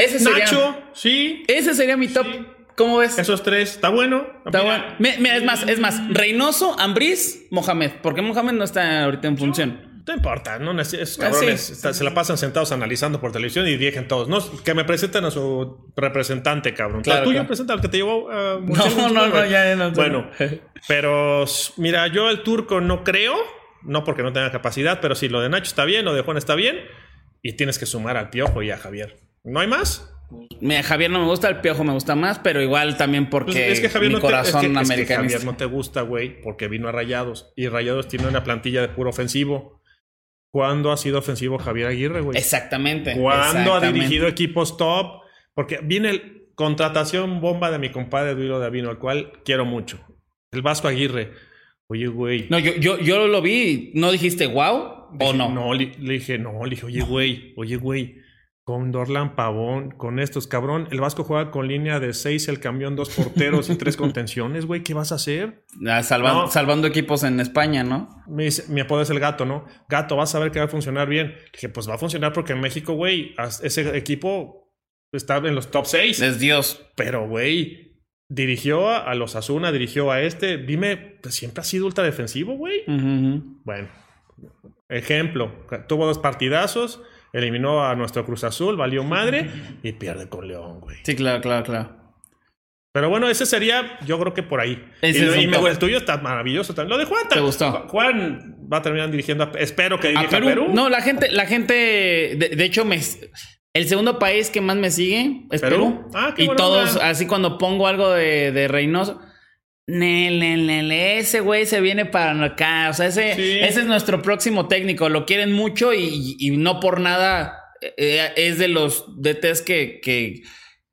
Ese sería, Nacho, sí. ese sería mi top. Sí. ¿Cómo ves? Esos tres, está bueno. Está Mira, bueno. Me- me- es más, es más. Reynoso, Ambris, Mohamed. Porque Mohamed no está ahorita en función. No importa, no esos Ah, cabrones sí. está- se la pasan sentados analizando por televisión y dirigen todos. No, que me presenten a su representante, cabrón. Claro, claro. presenta al que te llevó a No, no, no, ya, ya no. Bueno, pero mira, yo el turco no creo, no porque no tenga capacidad, pero sí, lo de Nacho está bien, lo de Juan está bien, y tienes que sumar al Piojo y a Javier. ¿No hay más? Mira, Javier no me gusta, el piojo me gusta más, pero igual también porque Pues es que Javier mi no te, es corazón es que. Javier no te gusta, güey, porque vino a Rayados, y Rayados tiene una plantilla de puro ofensivo. ¿Cuándo ha sido ofensivo Javier Aguirre, güey? Exactamente. ¿Cuándo ha dirigido equipos top? Porque viene el contratación bomba de mi compadre Duilo Davino, al cual quiero mucho. El Vasco Aguirre. Oye, güey. No, yo, yo, yo lo vi. ¿No dijiste wow o no? No, le, le dije, no, le dije, oye, güey, oye, güey. Con Dorlan Pavón, con estos, cabrón. El Vasco juega con línea de seis, el camión, dos porteros y tres <laughs> contenciones, güey. ¿Qué vas a hacer? Ah, salva- No. Salvando equipos en España, ¿no? Me dice, mi apodo es el gato, ¿no? Gato, vas a ver que va a funcionar bien. Le dije, pues va a funcionar porque en México, güey, ese equipo está en los top seis. Es Dios. Pero, güey, dirigió a, a los Asuna, dirigió a este. Dime, pues siempre ha sido ultra defensivo, güey. Bueno, ejemplo, tuvo dos partidazos, eliminó a nuestro Cruz Azul, valió madre <laughs> y pierde con León, güey. Sí, claro, claro, claro. Pero bueno, ese sería, yo creo que por ahí. Ese y y me- el tuyo está maravilloso también. Lo de Juan. ¿Te gustó? Ju- Juan va a terminar dirigiendo, a- espero que ¿A dirija a Perú? Perú. No, la gente, la gente, de, de hecho, me, el segundo país que más me sigue es ¿Perú? Perú. Ah, qué y todos, onda. así cuando pongo algo de, de Reynoso, ese güey se viene para acá. O sea, ese, Sí. ese es nuestro próximo técnico. Lo quieren mucho y, y no por nada eh, es de los DTs que, que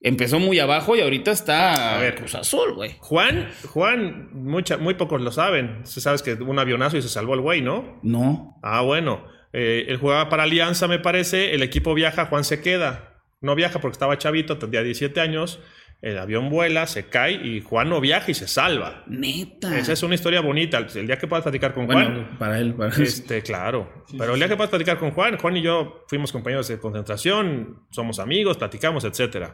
empezó muy abajo y ahorita está A ver. Cruz Azul, güey. Juan, Juan, mucha, muy pocos lo saben. Se sabes que un avionazo y se salvó el güey, ¿no? No. Ah, bueno. Eh, él jugaba para Alianza, me parece. El equipo viaja, Juan se queda. No viaja porque estaba chavito, tendría 17 años. El avión vuela, se cae y Juan no viaja y se salva. Neta. Esa es una historia bonita. El día que puedas platicar con bueno, Juan. para él, para él. Este, claro. Pero el día que puedas platicar con Juan, Juan y yo fuimos compañeros de concentración, somos amigos, platicamos, etcétera.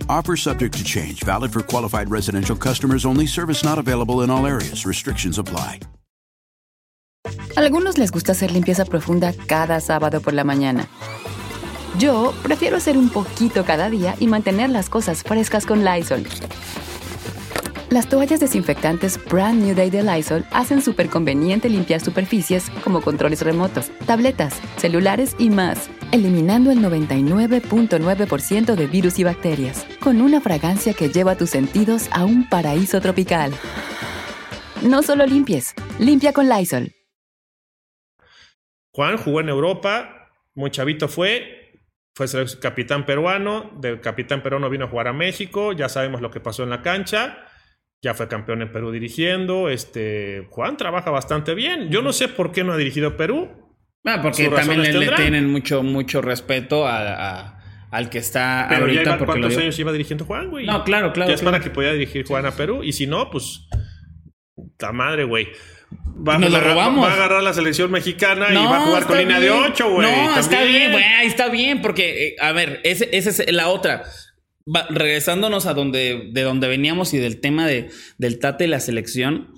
Offer subject to change, valid for qualified residential customers only, service not available in all areas. Restrictions apply. Algunos les gusta hacer limpieza profunda cada sábado por la mañana. Yo prefiero hacer un poquito cada día y mantener las cosas frescas con Lysol. Las toallas desinfectantes Brand New Day de Lysol hacen súper conveniente limpiar superficies como controles remotos, tabletas, celulares y más. eliminando el 99.9% de virus y bacterias, con una fragancia que lleva tus sentidos a un paraíso tropical. No solo limpies, limpia con Lysol. Juan jugó en Europa, muy chavito fue, fue capitán peruano, del capitán peruano vino a jugar a México, ya sabemos lo que pasó en la cancha, ya fue campeón en Perú dirigiendo, este Juan trabaja bastante bien. Yo no sé por qué no ha dirigido Perú. Ah, porque también le, tienen mucho, mucho respeto a- a- al que está Pero ya ahorita. iba- porque ¿cuántos años iba dirigiendo Juan, güey? No, claro, claro, Ya es claro. para que pudiera dirigir Juan a Perú. Y si no, pues. La madre, güey. Va, Nos lo robamos. va a agarrar la selección mexicana y va a jugar con línea de bien. 8, güey. No, está bien, güey, está bien, porque, eh, a ver, esa es la otra. Va- regresándonos a donde, de donde veníamos y del tema de, del Tate y la selección,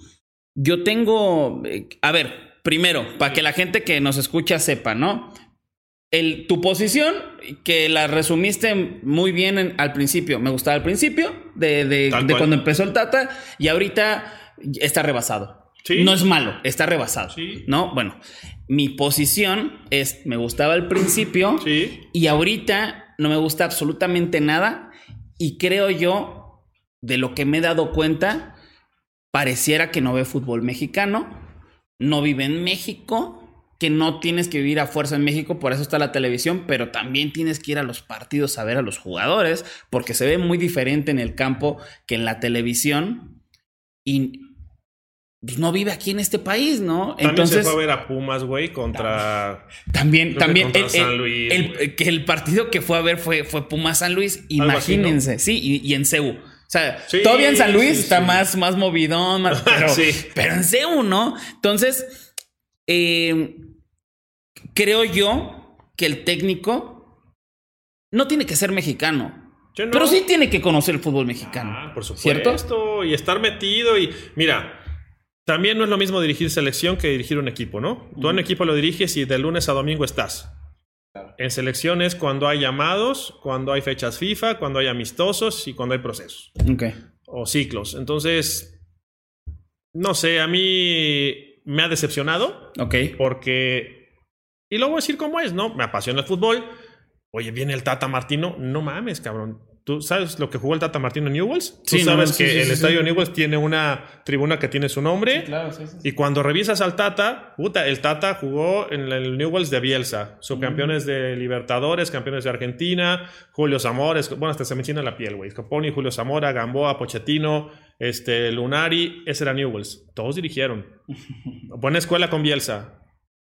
yo tengo, eh, a ver, primero, para que la gente que nos escucha sepa, ¿no? El, tu posición, que la resumiste muy bien en- al principio, me gustaba al principio, de, de- de cuando empezó el Tata, y ahorita está rebasado. Sí. No es malo, está rebasado. Sí. ¿No? Bueno, mi posición es, me gustaba al principio Sí. y ahorita no me gusta absolutamente nada y creo yo, de lo que me he dado cuenta, pareciera que no ve fútbol mexicano, no vive en México, que no tienes que vivir a fuerza en México, por eso está la televisión, pero también tienes que ir a los partidos a ver a los jugadores, porque se ve muy diferente en el campo que en la televisión pues, no vive aquí en este país, ¿no? También se fue a ver a Pumas, güey, contra. También, también contra el, San Luis, el- que el partido que fue a ver fue, fue Pumas San Luis, Algo así, ¿no? imagínense, sí, y, y en CEU. O sea, Sí, todavía en San Luis sí, está sí. más, más movidón, más- <laughs> pero, pero en CEU, ¿no? Entonces, eh, creo yo que el técnico no tiene que ser mexicano. No. Pero sí tiene que conocer el fútbol mexicano. Ah, por supuesto. ¿Cierto? Y estar metido y. Mira. También no es lo mismo dirigir selección que dirigir un equipo, ¿no? Tú en un equipo lo diriges y de lunes a domingo estás. En selecciones cuando hay llamados, cuando hay fechas FIFA, cuando hay amistosos y cuando hay procesos. Ok. o ciclos. Entonces, no sé, a mí me ha decepcionado Ok. porque, y lo voy a decir como es, ¿no? Me apasiona el fútbol. Oye, viene el Tata Martino. No mames, cabrón. ¿Tú sabes lo que jugó el Tata Martino en Newells? Tú Sí, no, sabes sí, que sí, el estadio. Newells tiene una tribuna que tiene su nombre. Claro, sí, sí. Y cuando revisas al Tata, puta, el Tata jugó en el Newells de Bielsa, subcampeones de Libertadores, campeones de Argentina, Julio Zamora, bueno, hasta se me enchina la piel, güey. Scoponi, Julio Zamora, Gamboa, Pochettino, este, Lunari, ese era Newells. Todos dirigieron. <laughs> Buena escuela con Bielsa.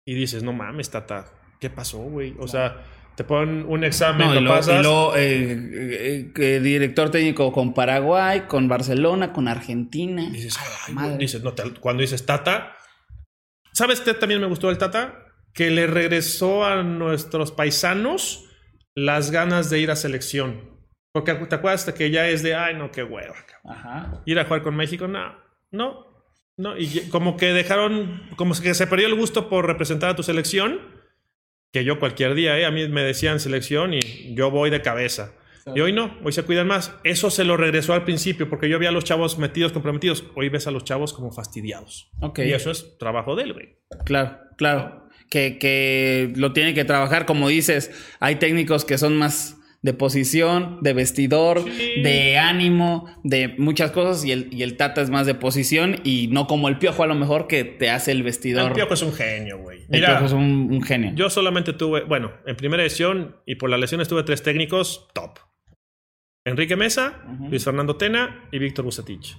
Y dices, no mames, Tata, ¿qué pasó, güey? O sea, te ponen un examen, No, lo luego, pasas. luego, eh, eh, eh, director técnico con Paraguay, con Barcelona, con Argentina. Dices, ay, madre. dices, no, te- cuando dices Tata, ¿sabes qué también me gustó el Tata? Que le regresó a nuestros paisanos las ganas de ir a selección. Porque te acuerdas de que ya es de, ay, no, qué hueva. Ajá. Ir a jugar con México, no, no, no. Y como que dejaron, como que se perdió el gusto por representar a tu selección. Que yo cualquier día, ¿eh? a mí me decían selección y yo voy de cabeza. Y hoy no, hoy se cuidan más. Eso se lo regresó al principio, porque yo vi a los chavos metidos, comprometidos. Hoy ves a los chavos como fastidiados. Ok. Y eso es trabajo de él, güey. Claro, claro. Que, que lo tiene que trabajar, como dices, hay técnicos que son más de posición, de vestidor, Sí. de ánimo, de muchas cosas, y el, y el Tata es más de posición y no como el Piojo a lo mejor que te hace el vestidor. El Piojo es un genio, güey. El Mira, Piojo es un, un genio. yo solamente tuve, bueno, en primera edición y por las lesiones tuve tres técnicos top. Enrique Mesa. Luis Fernando Tena y Víctor Bucetich.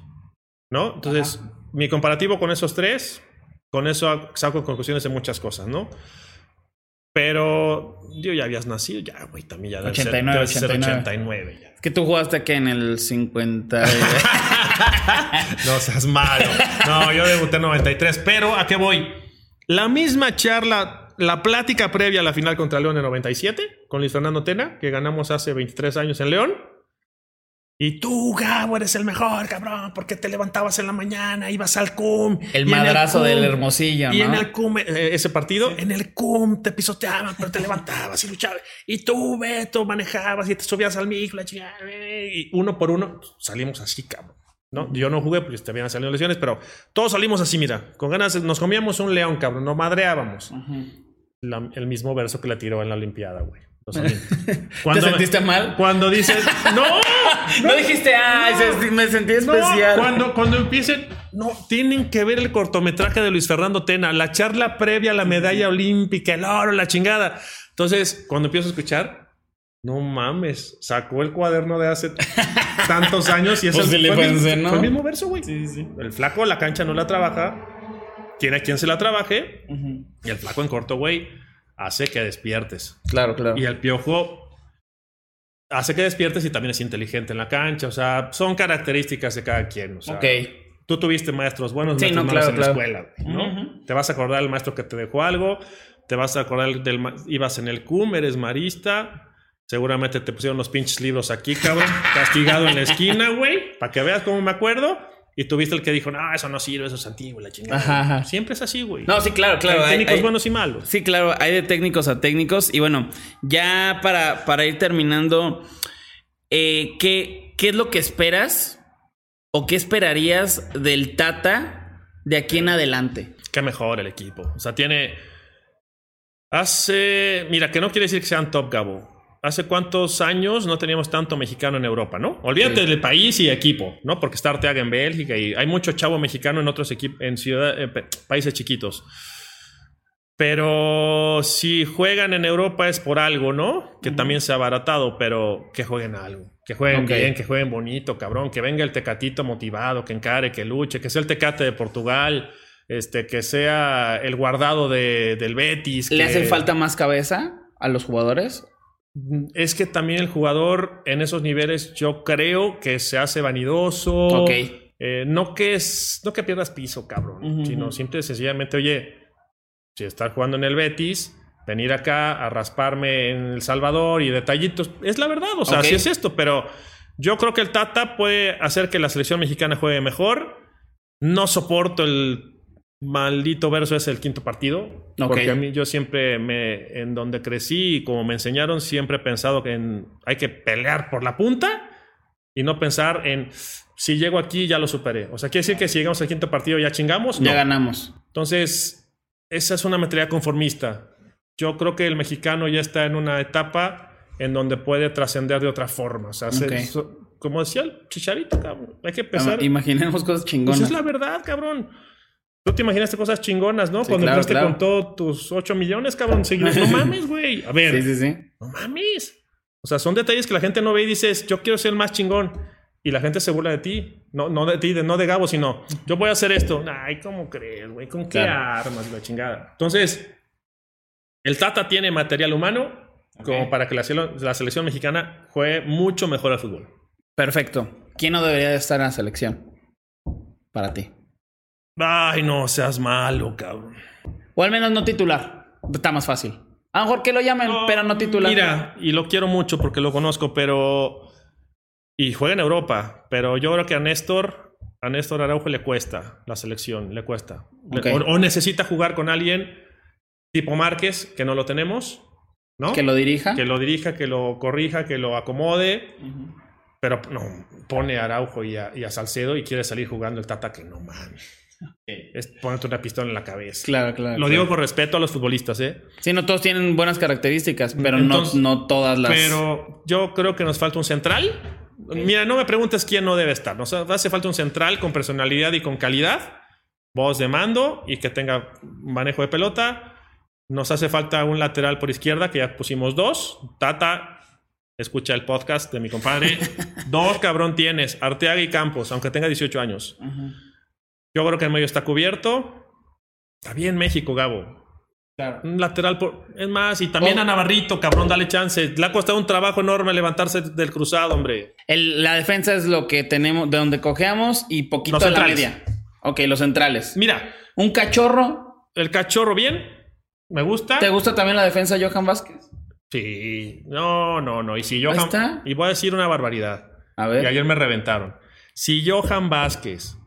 ¿No? Entonces, mi comparativo con esos tres, con eso saco conclusiones de muchas cosas, ¿no? Pero yo ya habías nacido, ya, güey, también ya debe ser- 89, debe ser 89. 89 ya. Es que tú jugaste que en el 50. <laughs> No seas malo. No, yo debuté en 93, pero ¿a qué voy? La misma charla, la plática previa a la final contra León en 97, con Luis Fernando Tena, que ganamos hace 23 años en León. Y tú, Gabo, eres el mejor, cabrón, porque te levantabas en la mañana, ibas al CUM. El madrazo CUM- del Hermosillo, Y ¿no? en el CUM, eh, ese partido, en el CUM te pisoteaban, pero te levantabas y luchabas. Y tú, Beto, manejabas y te subías al micro, la eh, y uno por uno salimos así, cabrón. ¿no? Yo no jugué porque te habían salido lesiones, pero todos salimos así, mira, con ganas, nos comíamos un león, cabrón, nos madreábamos. La- el mismo verso que le tiró en la Olimpiada, güey. Los <laughs> ¿Te sentiste mal? Cuando dice, <laughs> no, No dijiste, ay, se- me sentí no, especial. cuando, cuando empiecen, no, tienen que ver el cortometraje de Luis Fernando Tena, la charla previa a la medalla olímpica, el oro, la chingada. Entonces, cuando empiezo a escuchar, no mames, sacó el cuaderno de hace <laughs> tantos años y es Pues el, sí fue el mismo- pensé, ¿no? fue el mismo verso, güey. El flaco la cancha no la trabaja, tiene a quien se la trabaje y el flaco en corto, güey, hace que despiertes. Claro, claro. Y el piojo hace que despiertes y también es inteligente en la cancha. O sea, son características de cada quien. O sea, Ok. Tú tuviste maestros buenos, Sí, maestros no, malos claro, en claro. la escuela, ¿no? Te vas a acordar del maestro que te dejó algo, te vas a acordar del ibas en el CUM, eres marista, seguramente te pusieron los pinches libros aquí, cabrón, castigado en la esquina, güey, para que veas cómo me acuerdo. Y tuviste el que dijo, no, eso no sirve, eso es antiguo, la chingada. Ajá, ajá. Siempre es así, güey. No, sí, claro, claro. Hay técnicos hay- buenos y malos. Sí, claro, hay de técnicos a técnicos. Y bueno, ya para, para ir terminando, eh, ¿qué, ¿qué es lo que esperas o qué esperarías del Tata de aquí en adelante? que mejor el equipo. O sea, tiene. Hace. Mira, que no quiere decir que sean top Gabo. ¿Hace cuántos años no teníamos tanto mexicano en Europa, no? Olvídate del país y equipo, ¿no? Porque está Arteaga en Bélgica y hay mucho chavo mexicano en otros equipos, en ciudad, eh, países chiquitos. Pero si juegan en Europa es por algo, ¿no? Que también se ha abaratado, pero que jueguen algo. Que jueguen bien, que jueguen bonito, cabrón. Que venga el tecatito motivado, que encare, que luche, que sea el tecate de Portugal, este, que sea el guardado de, del Betis. ¿Le que- hace falta más cabeza a los jugadores? Es que también el jugador en esos niveles yo creo que se hace vanidoso. Ok. Eh, no que es, no que pierdas piso, cabrón. Sino simple y sencillamente, oye, si estás jugando en el Betis, venir acá a rasparme en El Salvador y detallitos. Es la verdad, o sea, Ok. así es esto, pero yo creo que el Tata puede hacer que la selección mexicana juegue mejor. No soporto el maldito verso ese del quinto partido. Ok. Porque a mí yo siempre me, en donde crecí y como me enseñaron, siempre he pensado que en- hay que pelear por la punta y no pensar en si llego aquí ya lo superé. O sea, quiere decir que si llegamos al quinto partido ya chingamos. Ya No. ganamos. Entonces, esa es una mentalidad conformista. Yo creo que el mexicano ya está en una etapa en donde puede trascender de otra forma. O sea, se- Ok. so- como decía el chicharito, cabrón, hay que pensar. Imaginemos cosas Pues chingonas. es la verdad, cabrón. Tú te imaginaste cosas chingonas, ¿no? Sí, Cuando claro, entraste claro. con todos tus 8 millones, cabrón. No <laughs> mames, güey. A ver, Sí, sí, sí. no mames. O sea, son detalles que la gente no ve y dices, yo quiero ser el más chingón. Y la gente se burla de ti. No, no de ti, de, no de Gabo, sino yo voy a hacer esto. Ay, ¿cómo crees, güey? ¿Con qué Claro. armas, la chingada? Entonces, el Tata tiene material humano como para que la, la selección mexicana juegue mucho mejor al fútbol. Perfecto. ¿Quién no debería de estar en la selección? Para ti. Ay, no seas malo, cabrón. O al menos no titular. Está más fácil. A lo mejor que lo llamen, pero no titular. Mira, y lo quiero mucho porque lo conozco, pero. Y juega en Europa. Pero yo creo que a Néstor, a Néstor Araujo le cuesta la selección, le cuesta. O, o necesita jugar con alguien tipo Márquez, que no lo tenemos, ¿no? Que lo dirija. Que lo dirija, que lo corrija, que lo acomode. Pero no, pone a Araujo y a, y a Salcedo y quiere salir jugando el Tata, que no mames. Es ponerte una pistola en la cabeza. Claro, claro. Lo claro. digo con respeto a los futbolistas, ¿eh? Sí, no todos tienen buenas características, pero Entonces- no, no todas las. Pero yo creo que nos falta un central. Mira, no me preguntes quién no debe estar. Nos hace falta un central con personalidad y con calidad, voz de mando y que tenga manejo de pelota. Nos hace falta un lateral por izquierda, que ya pusimos dos. Tata, escucha el podcast de mi compadre. <laughs> dos cabrón tienes, Arteaga y Campos, aunque tenga 18 años. Yo creo que el medio está cubierto. Está bien México, Gabo. Claro. Un lateral por... Es más, y también Oh. a Navarrito, cabrón, dale chance. Le ha costado un trabajo enorme levantarse del cruzado, hombre. El- la defensa es lo que tenemos, de donde cogeamos y poquito de la media. Ok, los centrales. Mira, Un cachorro. el cachorro bien, me gusta. ¿Te gusta también la defensa de Johan Vázquez? Sí, no, no, no. Y si Ahí Johan... está. Y voy a decir una barbaridad. A Y ver. ayer me reventaron. Si Johan Vázquez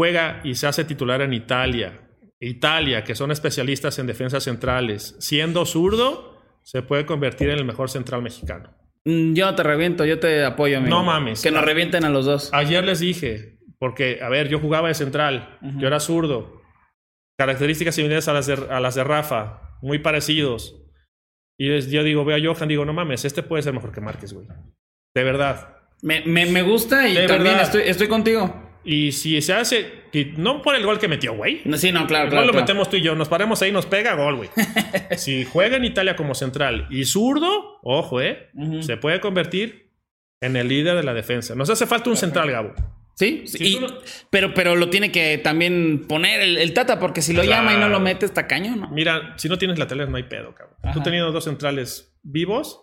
juega y se hace titular en Italia, Italia, que son especialistas en defensas centrales, siendo zurdo, se puede convertir en el mejor central mexicano. Mm, Yo no te reviento, yo te apoyo, amigo. No mames. Que nos revienten a los dos. Ayer les dije, porque, a ver, yo jugaba de central, yo era zurdo. Características similares a las de, a las de Rafa. muy parecidos. Y yo digo, veo a Johan, digo, no mames, este puede ser mejor que Márquez, güey. De verdad. Me, me- me gusta y De también estoy, estoy contigo. Y si se hace, y no por el gol que metió, güey. No, Sí, no, claro, claro. lo claro. metemos tú y yo, nos paremos ahí, nos pega gol, güey. <laughs> si juega en Italia como central y zurdo, ojo, eh, se puede convertir en el líder de la defensa. Nos hace falta un central, Gabo. Sí, sí, y- pero, pero lo tiene que también poner el, el Tata, porque si lo llama y no lo mete, está cañón, ¿no? Mira, si no tienes laterales no hay pedo, cabrón. Ajá. Tú teniendo dos centrales vivos,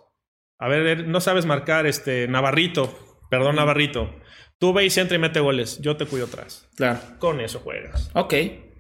a ver, no sabes marcar este Navarrito, perdón, Navarrito. Tú ve y centra y mete goles. Yo te cuido atrás. Claro. Con eso juegas. Ok,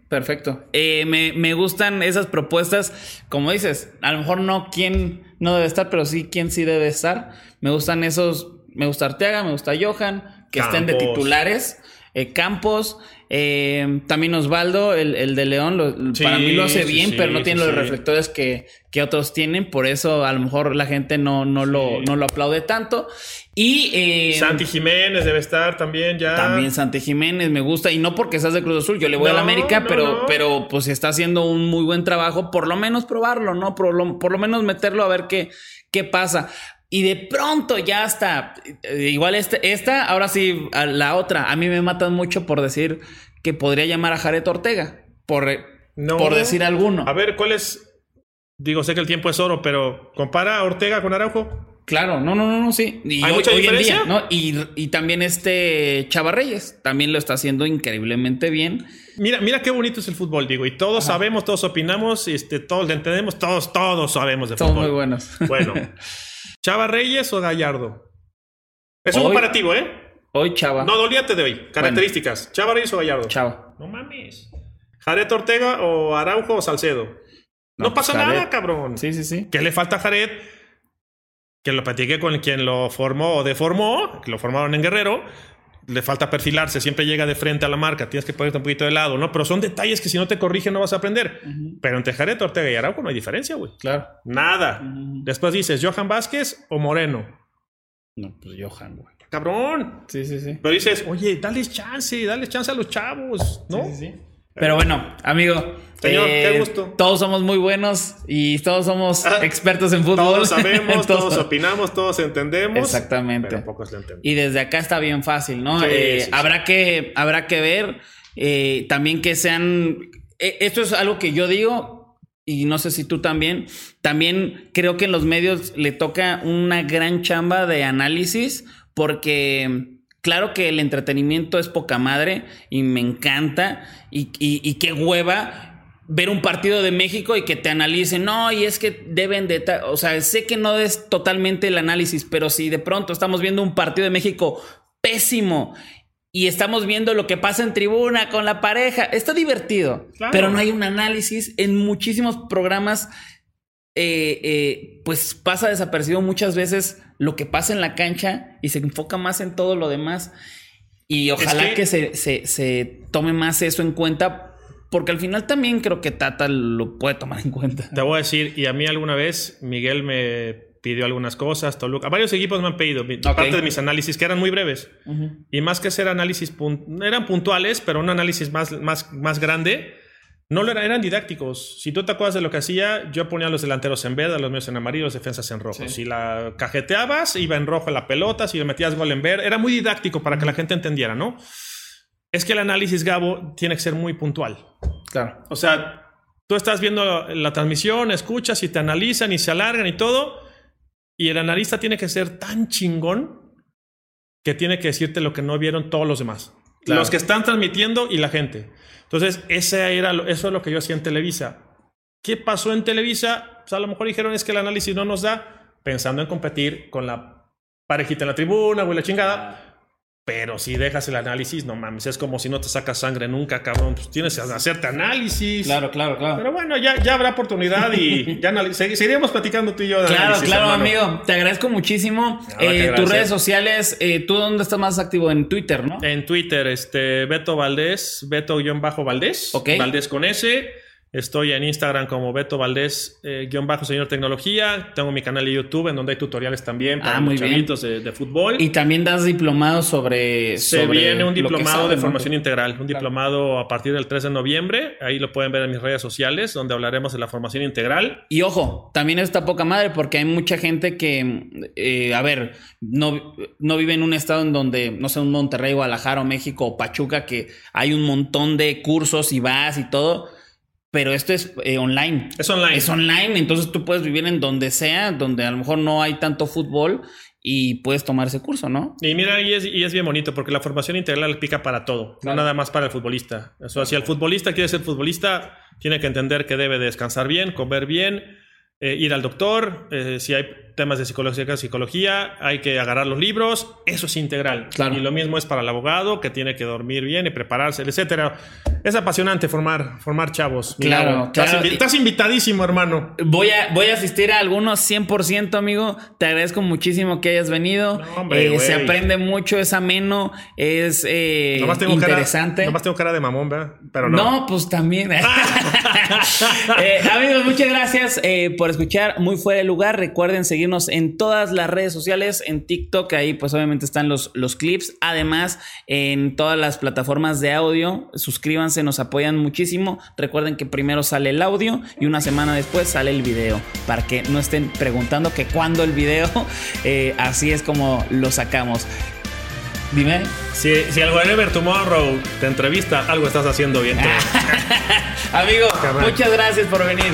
perfecto. Eh, me, me gustan esas propuestas. Como dices, a lo mejor no quién no debe estar, pero sí quién sí debe estar. Me gustan esos. Me gusta Arteaga, me gusta Johan, que estén de titulares. eh, Campos, eh, también Osvaldo, el, el de León, lo- Sí, para mí lo hace bien, sí, pero no sí, tiene los reflectores que, que otros tienen, por eso a lo mejor la gente no, no, lo, no lo aplaude tanto. Y eh, Santi Jiménez debe estar también ya. también Santi Jiménez me gusta y no porque seas de Cruz Azul, yo le voy No, a la América, no, pero, no. pero pues está haciendo un muy buen trabajo, por lo menos probarlo, ¿no? Por lo, por lo menos meterlo a ver qué, qué pasa. Y de pronto ya está, eh, igual este, esta, ahora sí, a la otra, a mí me matan mucho por decir que podría llamar a Jared Ortega, por, eh, No. por decir alguno. A ver, ¿cuál es? Digo, sé que el tiempo es oro, pero compara a Ortega con Araujo. Claro, no, no, no, no, sí. Y ¿Hay hoy, mucha hoy en diferencia? día, ¿no? Y, y también este Chava Reyes también lo está haciendo increíblemente bien. Mira, mira qué bonito es el fútbol, digo, y todos sabemos, todos opinamos, este, todos le entendemos, todos, todos sabemos de Son fútbol. muy buenos. Bueno, <laughs> ¿Chava Reyes o Gallardo? Es un comparativo, ¿eh? Hoy Chava. No, dolíate de hoy. Características. ¿Chava Reyes o Gallardo? Chava. No mames. ¿Jared Ortega o Araujo o Salcedo? No, No, pasa pues, Jared. nada, cabrón. Sí, sí, sí. ¿Qué le falta a Jared? Que lo platiqué con quien lo formó o deformó, que lo formaron en Guerrero. Le falta perfilarse, siempre llega de frente a la marca, tienes que ponerte un poquito de lado, ¿no? Pero son detalles que si no te corrigen no vas a aprender. Pero entre Jared Ortega y Araujo no hay diferencia, güey. Claro. Nada. Después dices, ¿Johan Vázquez o Moreno? No, pues Johan, güey. Cabrón. Sí, sí, sí. Pero dices, oye, dales chance, dale chance a los chavos, ¿no? Sí, sí, sí. Pero bueno, amigo. eh, Señor, qué gusto. Todos somos muy buenos y todos somos Ah, expertos en fútbol. Todos sabemos, <laughs> Todos- todos opinamos, todos entendemos. Exactamente. Pero pocos lo entendemos. Y desde acá está bien fácil, ¿no? Sí, Eh, sí, sí. habrá, Que, habrá que ver eh, también que sean... eh, esto es algo que yo digo y no sé si tú también. También creo que en los medios le toca una gran chamba de análisis porque... Claro que el entretenimiento es poca madre y me encanta y, y, y qué hueva ver un partido de México y que te analicen, no, y es que deben de, ta-". o sea, sé que no es totalmente el análisis, pero si de pronto estamos viendo un partido de México pésimo y estamos viendo lo que pasa en tribuna con la pareja, está divertido, Claro. pero no hay un análisis en muchísimos programas. Eh, eh, pues pasa desapercibido muchas veces lo que pasa en la cancha y se enfoca más en todo lo demás. Y ojalá que- que, se, se- se tome más eso en cuenta, porque al final también creo que Tata lo puede tomar en cuenta. Te voy a decir, y a mí alguna vez Miguel me pidió algunas cosas, Toluca, varios equipos me han pedido mi- parte de mis análisis que eran muy breves. Y más que ser análisis, eran puntuales, pero un análisis más, más, más grande. No lo eran, eran didácticos. Si tú te acuerdas de lo que hacía, yo ponía a los delanteros en verde, a los míos en amarillo, los defensas en rojo. Si la cajeteabas, iba en rojo la pelota, si le metías gol en verde, era muy didáctico para que la gente entendiera, ¿no? Es que el análisis, Gabo, tiene que ser muy puntual. Claro. O sea, tú estás viendo la transmisión, escuchas y te analizan y se alargan y todo. Y el analista tiene que ser tan chingón que tiene que decirte lo que no vieron todos los demás. Claro. Los que están transmitiendo y la gente. Entonces, ese era lo- eso es lo que yo hacía en Televisa. ¿Qué pasó en Televisa? Pues a lo mejor dijeron es que el análisis no nos da, pensando en competir con la parejita en la tribuna, güey, la chingada. Pero si dejas el análisis, no mames, es como si no te sacas sangre nunca, cabrón. Pues tienes que hacerte análisis. Claro, claro, claro. Pero bueno, ya, ya habrá oportunidad y <laughs> ya seguiremos platicando tú y yo de Claro, análisis, claro, hermano. amigo. Te agradezco muchísimo. Eh, tus redes sociales, eh, ¿tú dónde estás más activo? En Twitter, ¿no? En Twitter, este, Beto Valdés, Beto-Valdés, Ok. Valdés con S. Estoy en Instagram como Beto Valdés, eh, guion bajo señor tecnología. Tengo mi canal de YouTube en donde hay tutoriales también para Ah, muy chavitos de, de fútbol. Y también das diplomados sobre. Se sobre viene un diplomado de ¿no? formación integral, un diplomado a partir del 3 de noviembre. Ahí lo pueden ver en mis redes sociales, donde hablaremos de la formación integral. Y ojo, también está poca madre porque hay mucha gente que, eh, a ver, no, no vive en un estado en donde, no sé, un Monterrey, Guadalajara o México o Pachuca, que hay un montón de cursos y vas y todo, pero esto es eh, online. Es online. Es online, entonces tú puedes vivir en donde sea, donde a lo mejor no hay tanto fútbol y puedes tomar ese curso, ¿no? Y mira, y es, y es bien bonito porque la formación integral pica para todo, Claro. no nada más para el futbolista. O sea, si el futbolista quiere ser futbolista, tiene que entender que debe descansar bien, comer bien, eh, ir al doctor, eh, si hay temas de psicología, psicología, hay que agarrar los libros, eso es integral. Claro. Y lo mismo es para el abogado, que tiene que dormir bien y prepararse, etcétera. Es apasionante formar, formar chavos. Claro. Estás, claro. invi- estás invitadísimo, hermano. Voy a, voy a asistir a algunos 100%, amigo. Te agradezco muchísimo que hayas venido. No, hombre, Eh, se aprende mucho, es ameno, es eh, Nomás tengo interesante. Cara, nomás tengo cara de mamón, ¿verdad? Pero no. no. pues también. <laughs> <laughs> Eh, amigos, muchas gracias por escuchar Muy Fuera de Lugar. Recuerden seguirnos en todas las redes sociales, en TikTok, ahí pues obviamente están los, los clips. Además, en todas las plataformas de audio, suscríbanse, nos apoyan muchísimo. Recuerden que primero sale el audio y una semana después sale el video, para que no estén preguntando que cuándo el video, <laughs> eh, así es como lo sacamos. Dime. Si, si el Wherever Tomorrow te entrevista, algo estás haciendo bien. <laughs> Amigo, muchas gracias por venir.